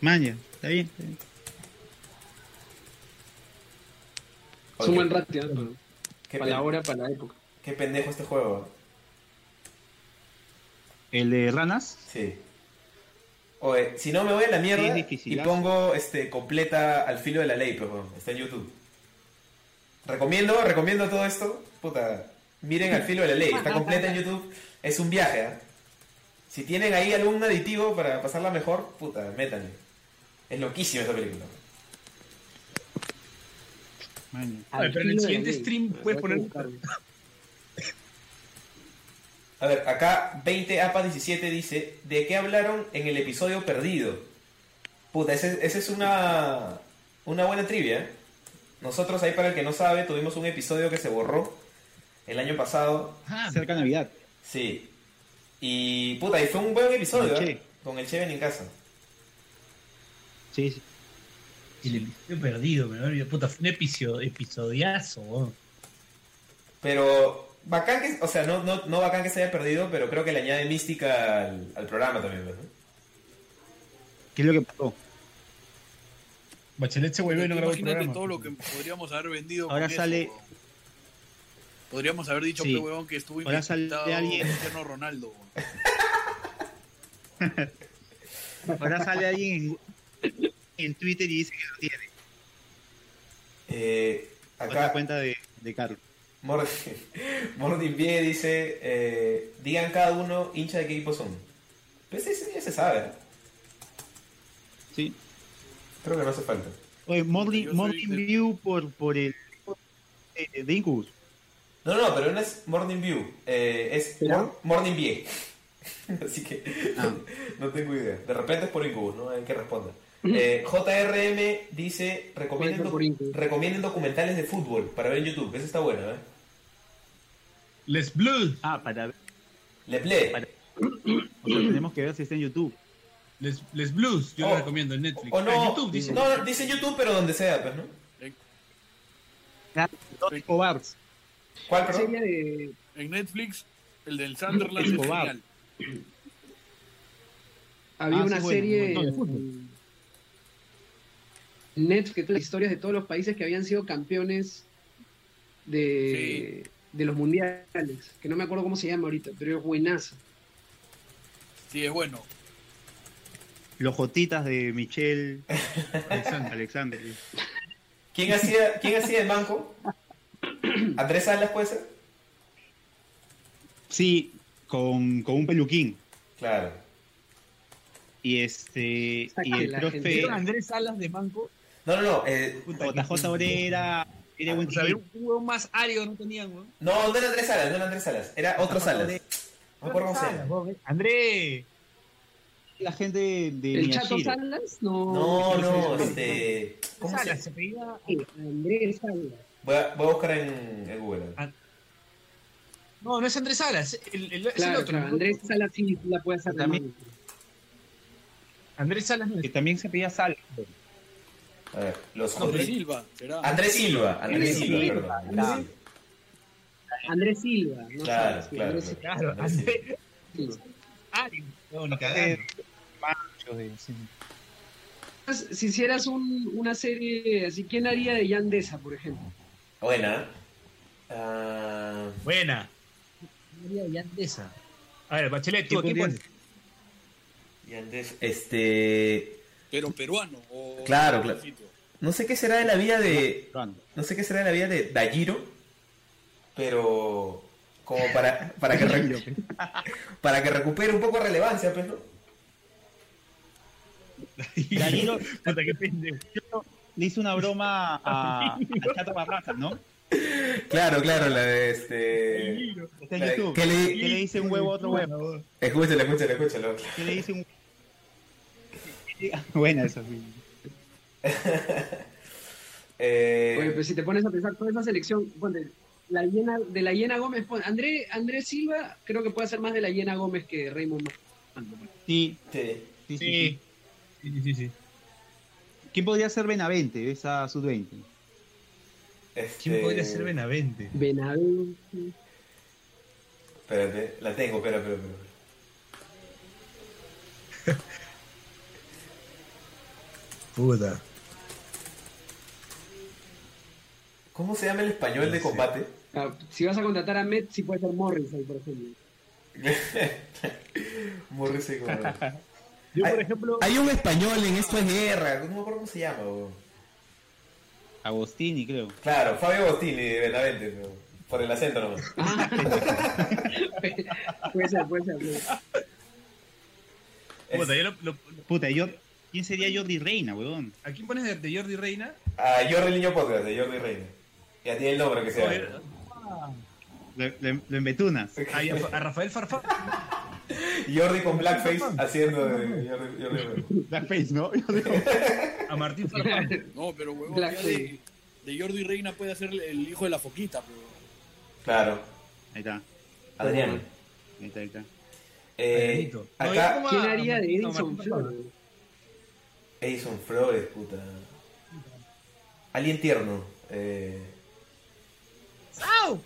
Maña, está bien. está bien. Es un buen ¿no? Para la hora, para la época. qué pendejo este juego. El de ranas, Sí. Oye, si no me voy a la mierda Sí, y dificilazo. pongo este completa al filo de la ley, pues, bueno, está en YouTube. Recomiendo, recomiendo todo esto. Puta, miren al filo de la ley, está completa en YouTube. Es un viaje, ¿ah? Si tienen ahí algún aditivo para pasarla mejor, puta, métanle. Es loquísima esa película. A ver, pero en el siguiente stream puedes poner-. A ver, acá 20APA17 dice, ¿de qué hablaron en el episodio perdido? Puta, esa ese es una, una buena trivia. ¿eh? Nosotros ahí, para el que no sabe, tuvimos un episodio que se borró el año pasado. Ah, Cerca de Navidad. Sí. Y puta, y fue un buen episodio, Con el ¿eh? Con el Cheven en casa. Sí, sí. el episodio perdido, me olvidé. Puta, fue un episodio, episodiazo. weón. Pero bacán que, o sea, no, no, no bacán que se haya perdido, pero creo que le añade mística al, al programa también, ¿no? ¿Qué es lo que pasó? Bachelet se vuelve y no grabó el Imagínate programa. todo lo que podríamos haber vendido. Ahora con sale- Eso. Podríamos haber dicho, Sí. pe, huevón, que estuvo Ahora sale invitado alguien- Cristiano Ronaldo. Ahora sale alguien en, en Twitter y dice que lo tiene. Eh, Otra acá, cuenta de, de Carlos. Mord- Mordin Pie dice, eh, digan cada uno hincha de qué equipo son. Pues ese ya se sabe. Sí. Creo que no hace falta. Oye, Morning, View por, por el de, de Incubus. No, no, pero no es Morning View, eh, es Morning View. Así que Ah. no tengo idea. De repente es por Incubus, ¿no? Hay que responder. Eh, JRM dice, recomienden, documentales de fútbol para ver en YouTube. Eso está bueno, ¿eh? Les Blue. Ah, para Le Play. Para- O sea, tenemos que ver si está en YouTube. Les, Les Blues, yo Oh, lo recomiendo en Netflix. O Ah, no, en YouTube, dice. no, dice YouTube, pero donde sea, pues, ¿no? Dos Escobars. ¿Cuál, La perdón? serie de. En Netflix, el del Sunderland es Escobar. genial. Había Ah, una sí, bueno, serie no, de en fútbol. Netflix, las historias de todos los países que habían sido campeones de, de los mundiales, que no me acuerdo cómo se llama ahorita, pero es buenazo. Sí, es bueno. Los Jotitas de Michelle Alexander. Alexander. ¿Quién hacía, ¿Quién hacía el banco? ¿Andrés Salas puede ser? Sí, con, con un peluquín. Claro. Y este. Y el profe. gente- ¿Vieron a Andrés Salas de Manco? No, no, no. eh, JJ Obrera. Era buen un huevo más árido no tenían, weón. no, no era Andrés Salas, no era Andrés Salas. Era otro Salas. No me acuerdo cómo se llama. André. La gente de ¿El Chato. Salas? No. No, este. ¿Cómo se Salas, se sí. Andrés Salas. Voy a, buscar en, Google. Ah, No, no es Andrés Salas, el, el- es el otro. Andrés Salas sí la puede hacer También. Andrés Salas no Que también se pedía sal. A ver, los No, Andrés. Silva, será. Andrés Silva. Andrés Silva, Silva, perdón. Andrés claro. Silva. Andrés Silva. ¿no? Claro, Sí, claro, Andrés Claro, Andrés Silva. Andrés Silva. árido. No, ni cagando. Si hicieras un- una serie así, ¿quién haría de Yandesa, por ejemplo? Buena. Ah, Buena. María Yandesa. A ver, Bachelet, ¿tú a ¿Qué quién podrías- pones? y Andrés, este. Pero peruano. O Claro, claro. No sé qué será de la vida de. No sé qué será de la vida de Dajiro. Pero. Como para, para, que, re- para que recupere un poco de relevancia, pues, ¿no? Pendejo. le hizo una broma a, a Chato Barraza, ¿no? Claro, claro, la de este. Está en de- YouTube. ¿Qué ¿Qué le- dice un huevo a otro huevo? Escúchalo, escúchalo, escúchalo. ¿Qué le dice un Buena esa, sí. Eh, Oye, pero si te pones a pensar toda esa selección, ponte, la hiena, de la Hiena Gómez, pon- André, Andrés Silva creo que puede hacer más de la Hiena Gómez que Raymond. Sí, sí. sí, sí, sí. Sí. Sí, sí, sí, sí. ¿Quién podría ser Benavente, esa sub-20? Este... ¿Quién podría ser Benavente? Benavente. Espérate, la tengo, espera, espera, espera. Puta. ¿Cómo se llama el español de combate? Ah, si vas a contratar a Met, sí puede ser Morris ahí, por ejemplo. Morrissey como... Yo, por Ay. ejemplo, Hay un español en Esto es Guerra, no me acuerdo cómo se llama. weón. Agostini, creo. Claro, Fabio Agostini de Benavente, pero por el acento nomás. Ah. puede ser, puede ser. puede ser. puta, yo lo- lo- Puta, yo, ¿quién sería Jordi Reina, weón? ¿a quién pones de, de Jordi Reina? A Jordi Niño Podcast, de Jordi Reina. Ya tiene el nombre que sea. Lo, embetunas. a, a Rafael Farfán. Jordi con blackface haciendo de Jordi, Jordi Reina. Blackface, ¿no? A Martín Farfán. No, pero huevón, de, de Jordi Reina puede ser el hijo de la foquita, pero. Claro, Ahí está, Adrián. ahí está, ahí está. Eh. No, acá, ¿Quién haría de Edison Flores? Edison Flores, puta. Alguien tierno. Eh, ¡Au!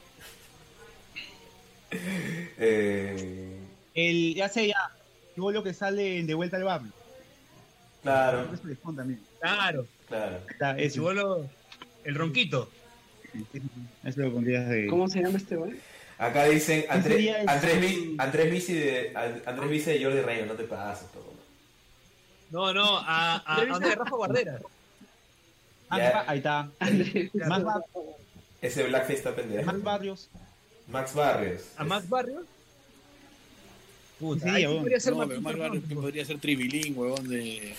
eh, El, ya sé, ya. Luego lo que sale en De Vuelta al Barrio. claro. Claro. claro. Está, El ese. chibolo, el ronquito. Eso lo pondrías de... ¿Cómo se llama este güey? Acá dicen Andrés, el- Andrés, Andrés Vici de Andrés Vici de Jordi Reina, no te pases, todo. No, no, a, a, a, ¿dónde? Rafa Guardera. Ah, ahí está. Andrés. Más, Ese blackface está pendejo. más barrios. Max Barrios. A Max Barrios. Puta, Sí, ahí huevón. podría ser No, Farfán. raro que podría ser tribilín, huevón, de.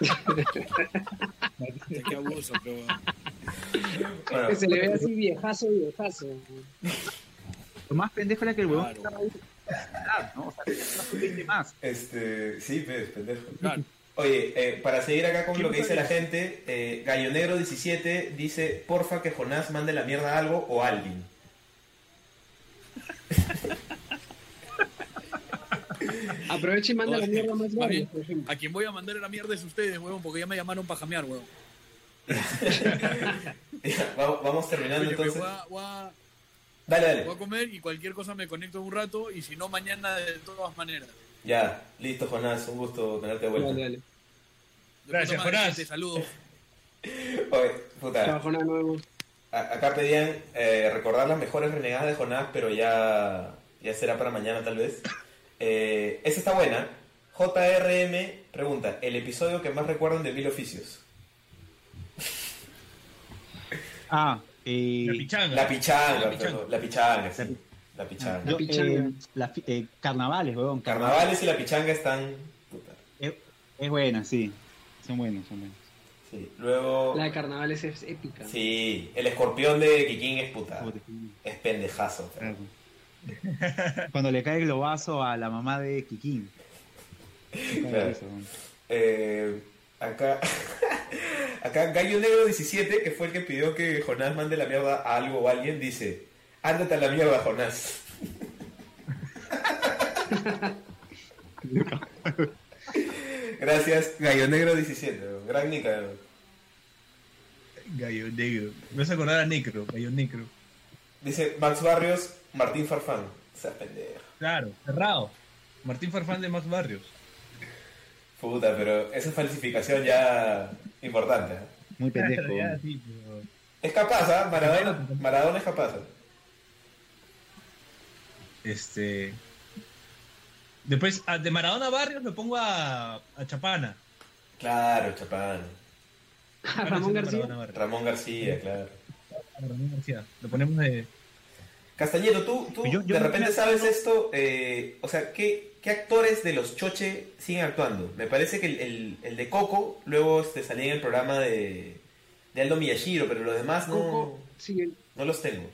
qué abuso, pero. Bueno, Que se le ve así viejazo, viejazo. Lo más pendejo era que el huevón Claro. estaba ahí. ¿no? O sea, tenía una sub-20 más. este, sí, pues, pendejo. Claro. Oye, eh, para seguir acá con ¿Quién lo que dice la gente, eh, Gallo Negro 17 dice, porfa que Jonás mande la mierda a algo o a alguien. Aprovecha y manda la mierda más grande, por ejemplo. A quien voy a mandar la mierda es ustedes, huevón, porque ya me llamaron para jamear, huevón. Vamos terminando Oye, entonces. voy, a, voy a- Dale, dale. voy a comer y cualquier cosa me conecto un rato y si no, mañana de todas maneras. Ya, listo, Jonás. Un gusto tenerte de vuelta. Dale, dale. Gracias, Jonás. gente, Saludos. Oye, puta. Chao, Jonás, nos vemos. A- Acá pedían eh, recordar las mejores renegadas de Jonás, pero ya, ya será para mañana tal vez. Eh, esa está buena. JRM pregunta, ¿el episodio que más recuerdan de Mil Oficios? Ah, eh, La pichanga. La pichanga, La pichanga. perdón, la pichanga, sí. La pichanga. La yo, pichanga. eh, la eh, carnavales, weón. Carnavales y la pichanga están... puta, Es, es buena, sí. Son buenos, son buenos. sí. Luego... La de carnavales es épica. Sí, el escorpión de Kikín es puta. Es pendejazo. claro. Cuando le cae el globazo a la mamá de Kikín. Claro. Eh, acá, acá Gallo Negro 17, que fue el que pidió que Jonás mande la mierda a algo o a alguien, dice, ándate a la mierda, Jonás. Gracias, Gallo Negro 17, gran nica. Gallo negro. Me vas a acordar a Necro, Gallo Necro. Dice Max Barrios, Martín Farfán. Esa pendeja. Claro, cerrado. Martín Farfán de Max Barrios. Puta, pero esa falsificación ya importante. ¿eh? Muy pendejo. Claro, ya, weón. sí, pero- Es capaz, ¿ah? Maradona, Maradona es capaz. ¿eh? Este. Después, a- de Maradona Barrios me pongo a, a Chapana. Claro, Chapán. A Ramón García. Ramón García, claro. A Ramón García. Lo ponemos de. Castañeto, tú, tú Yo- yo de repente sabes esto, eh, o sea, ¿qué, ¿qué actores de los Choche siguen actuando? Me parece que el, el- el de Coco luego este, salía en el programa de, de Aldo Miyashiro, pero los demás no, Coco, sí, el no los tengo.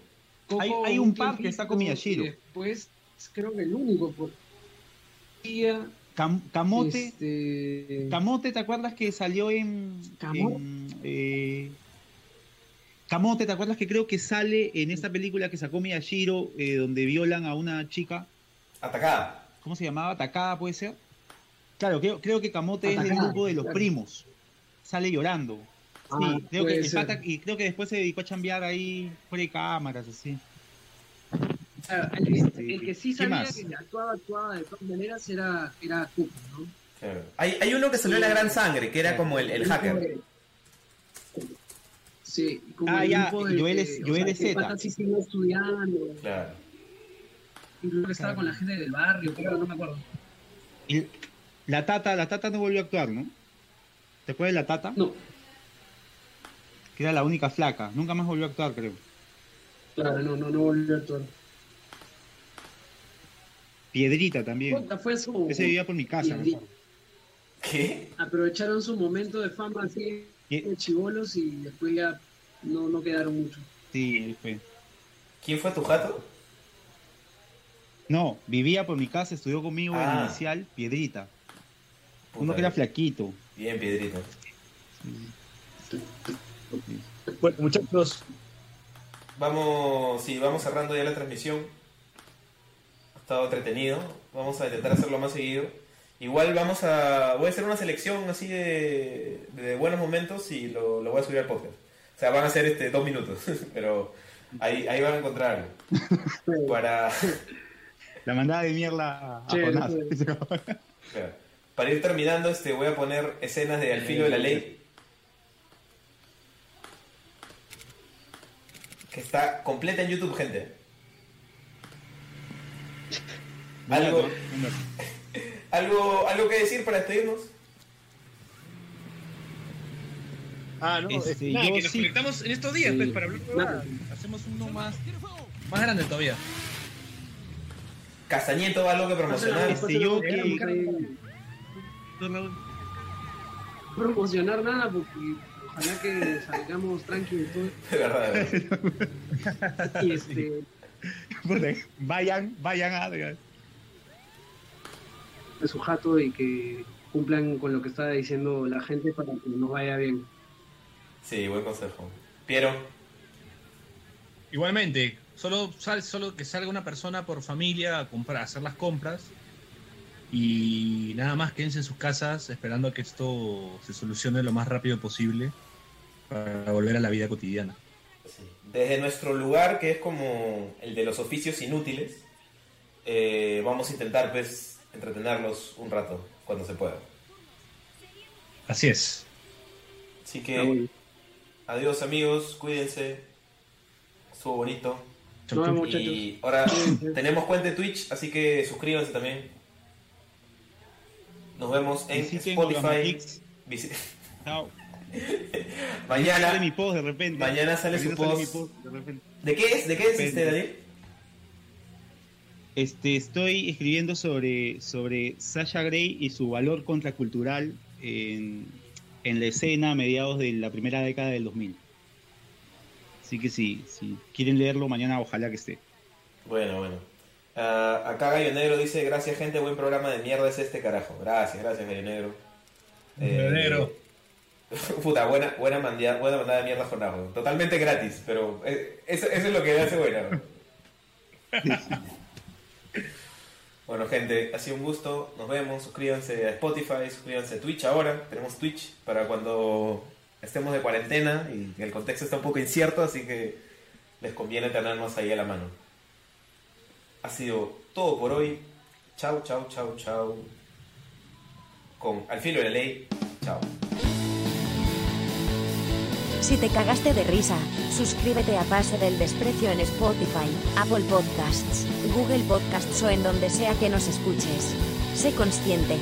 Coco Hay- hay un par que está con Miyashiro. Después, creo que el único por día, Cam- Camote. este, Camote, ¿te acuerdas que salió en. ¿Camote? en, eh, Camote, ¿te acuerdas que creo que sale en esta película que sacó Miyashiro, eh, donde violan a una chica? Atacada. ¿Cómo se llamaba? ¿Takada puede ser? Claro, creo, creo que Camote es del Atacada, grupo de los claro. primos. Sale llorando. Ah, Sí, creo que el pata- y creo que después se dedicó a chambear ahí fuera de cámaras, así. Ah, el, Este, el que sí ¿qué sabía más? que actuaba, actuaba de todas maneras era, era ¿no? Claro. Hay, hay uno que salió en La Gran Sangre, que era como el, el hacker. Sí, como Ah, el ya, grupo de Joel que, es- o Joel sea, es que el Zeta. pata sí siguió estudiando, Claro. incluso estaba con la gente del barrio, creo, no me acuerdo. Y la tata, la tata no volvió a actuar, ¿no? ¿Te acuerdas de la tata? No, Que era la única flaca. Nunca más volvió a actuar, creo. claro, no, no, no volvió a actuar. Piedrita también. Fue su, Ese vivía por mi casa. me Piedri- acuerdo. ¿Qué? aprovecharon su momento de fama así de chivolos y después ya no, no quedaron mucho. Sí, él fue. ¿Quién fue tu jato? No, vivía por mi casa, estudió conmigo en Ah. inicial, Piedrita. Puta, Uno que era flaquito. Bien, Piedrito. Bueno, muchachos, Vamos, sí, vamos cerrando ya la transmisión. Ha estado entretenido. Vamos a intentar hacerlo más seguido. Igual vamos a... Voy a hacer una selección así de, de buenos momentos y lo, lo voy a subir al podcast. O sea, van a ser este, dos minutos, pero ahí, ahí van a encontrar algo. Para, La mandada de mierda a Jonás. para ir terminando, este, voy a poner escenas de Al filo de la ley. Que está completa en YouTube, gente. Algo, algo, algo que decir para despedirnos. Ah, no, Este, este, nada, yo que nos sí. conectamos en estos días, Sí. pues, para hablar huevadas. Hacemos uno más, más grande todavía. Castañeto, algo que promocionar. Este, yo que- No promocionar nada porque ojalá que salgamos tranquilos. De verdad. Y este, vayan, vayan a. de su jato y que cumplan con lo que está diciendo la gente para que nos vaya bien. Sí, buen consejo. Piero, Igualmente, solo, sal, solo que salga una persona por familia a comprar, a hacer las compras. Y nada más, quédense en sus casas esperando a que esto se solucione lo más rápido posible para volver a la vida cotidiana. Desde nuestro lugar, que es como el de los oficios inútiles, eh, vamos a intentar pues entretenerlos un rato cuando se pueda. Así es. Así que adiós amigos, cuídense. Estuvo bonito. Y ahora tenemos cuenta de Twitch, así que suscríbanse también. Nos vemos en Visiten Spotify. Chao. Mañana. Sale mi post de repente. mañana sale su Mañana post. mi de repente. ¿De qué es? ¿De qué es este, Daniel? Este, estoy escribiendo sobre, sobre Sasha Grey y su valor contracultural en, en la escena a mediados de la primera década del 2000. Así que sí, si quieren leerlo mañana, ojalá que esté. Bueno, bueno. Ah, acá Gallo Negro dice, gracias gente, buen programa de mierda es este carajo. Gracias, gracias Gallo Negro. Eh, Gallo Negro. Puta, buena, buena, mandia- buena mandada de mierda jornada. Totalmente gratis, pero eh, eso, eso es lo que le hace buena. bueno, gente, ha sido un gusto. Nos vemos. Suscríbanse a Spotify, suscríbanse a Twitch ahora. Tenemos Twitch para cuando estemos de cuarentena y el contexto está un poco incierto, así que les conviene tenernos ahí a la mano. Ha sido todo por hoy. Chau, chau, chau, chau. Con Al filo de la ley. Chao. Si te cagaste de risa, suscríbete a Pase del Desprecio en Spotify, Apple Podcasts, Google Podcasts o en donde sea que nos escuches. Sé consciente,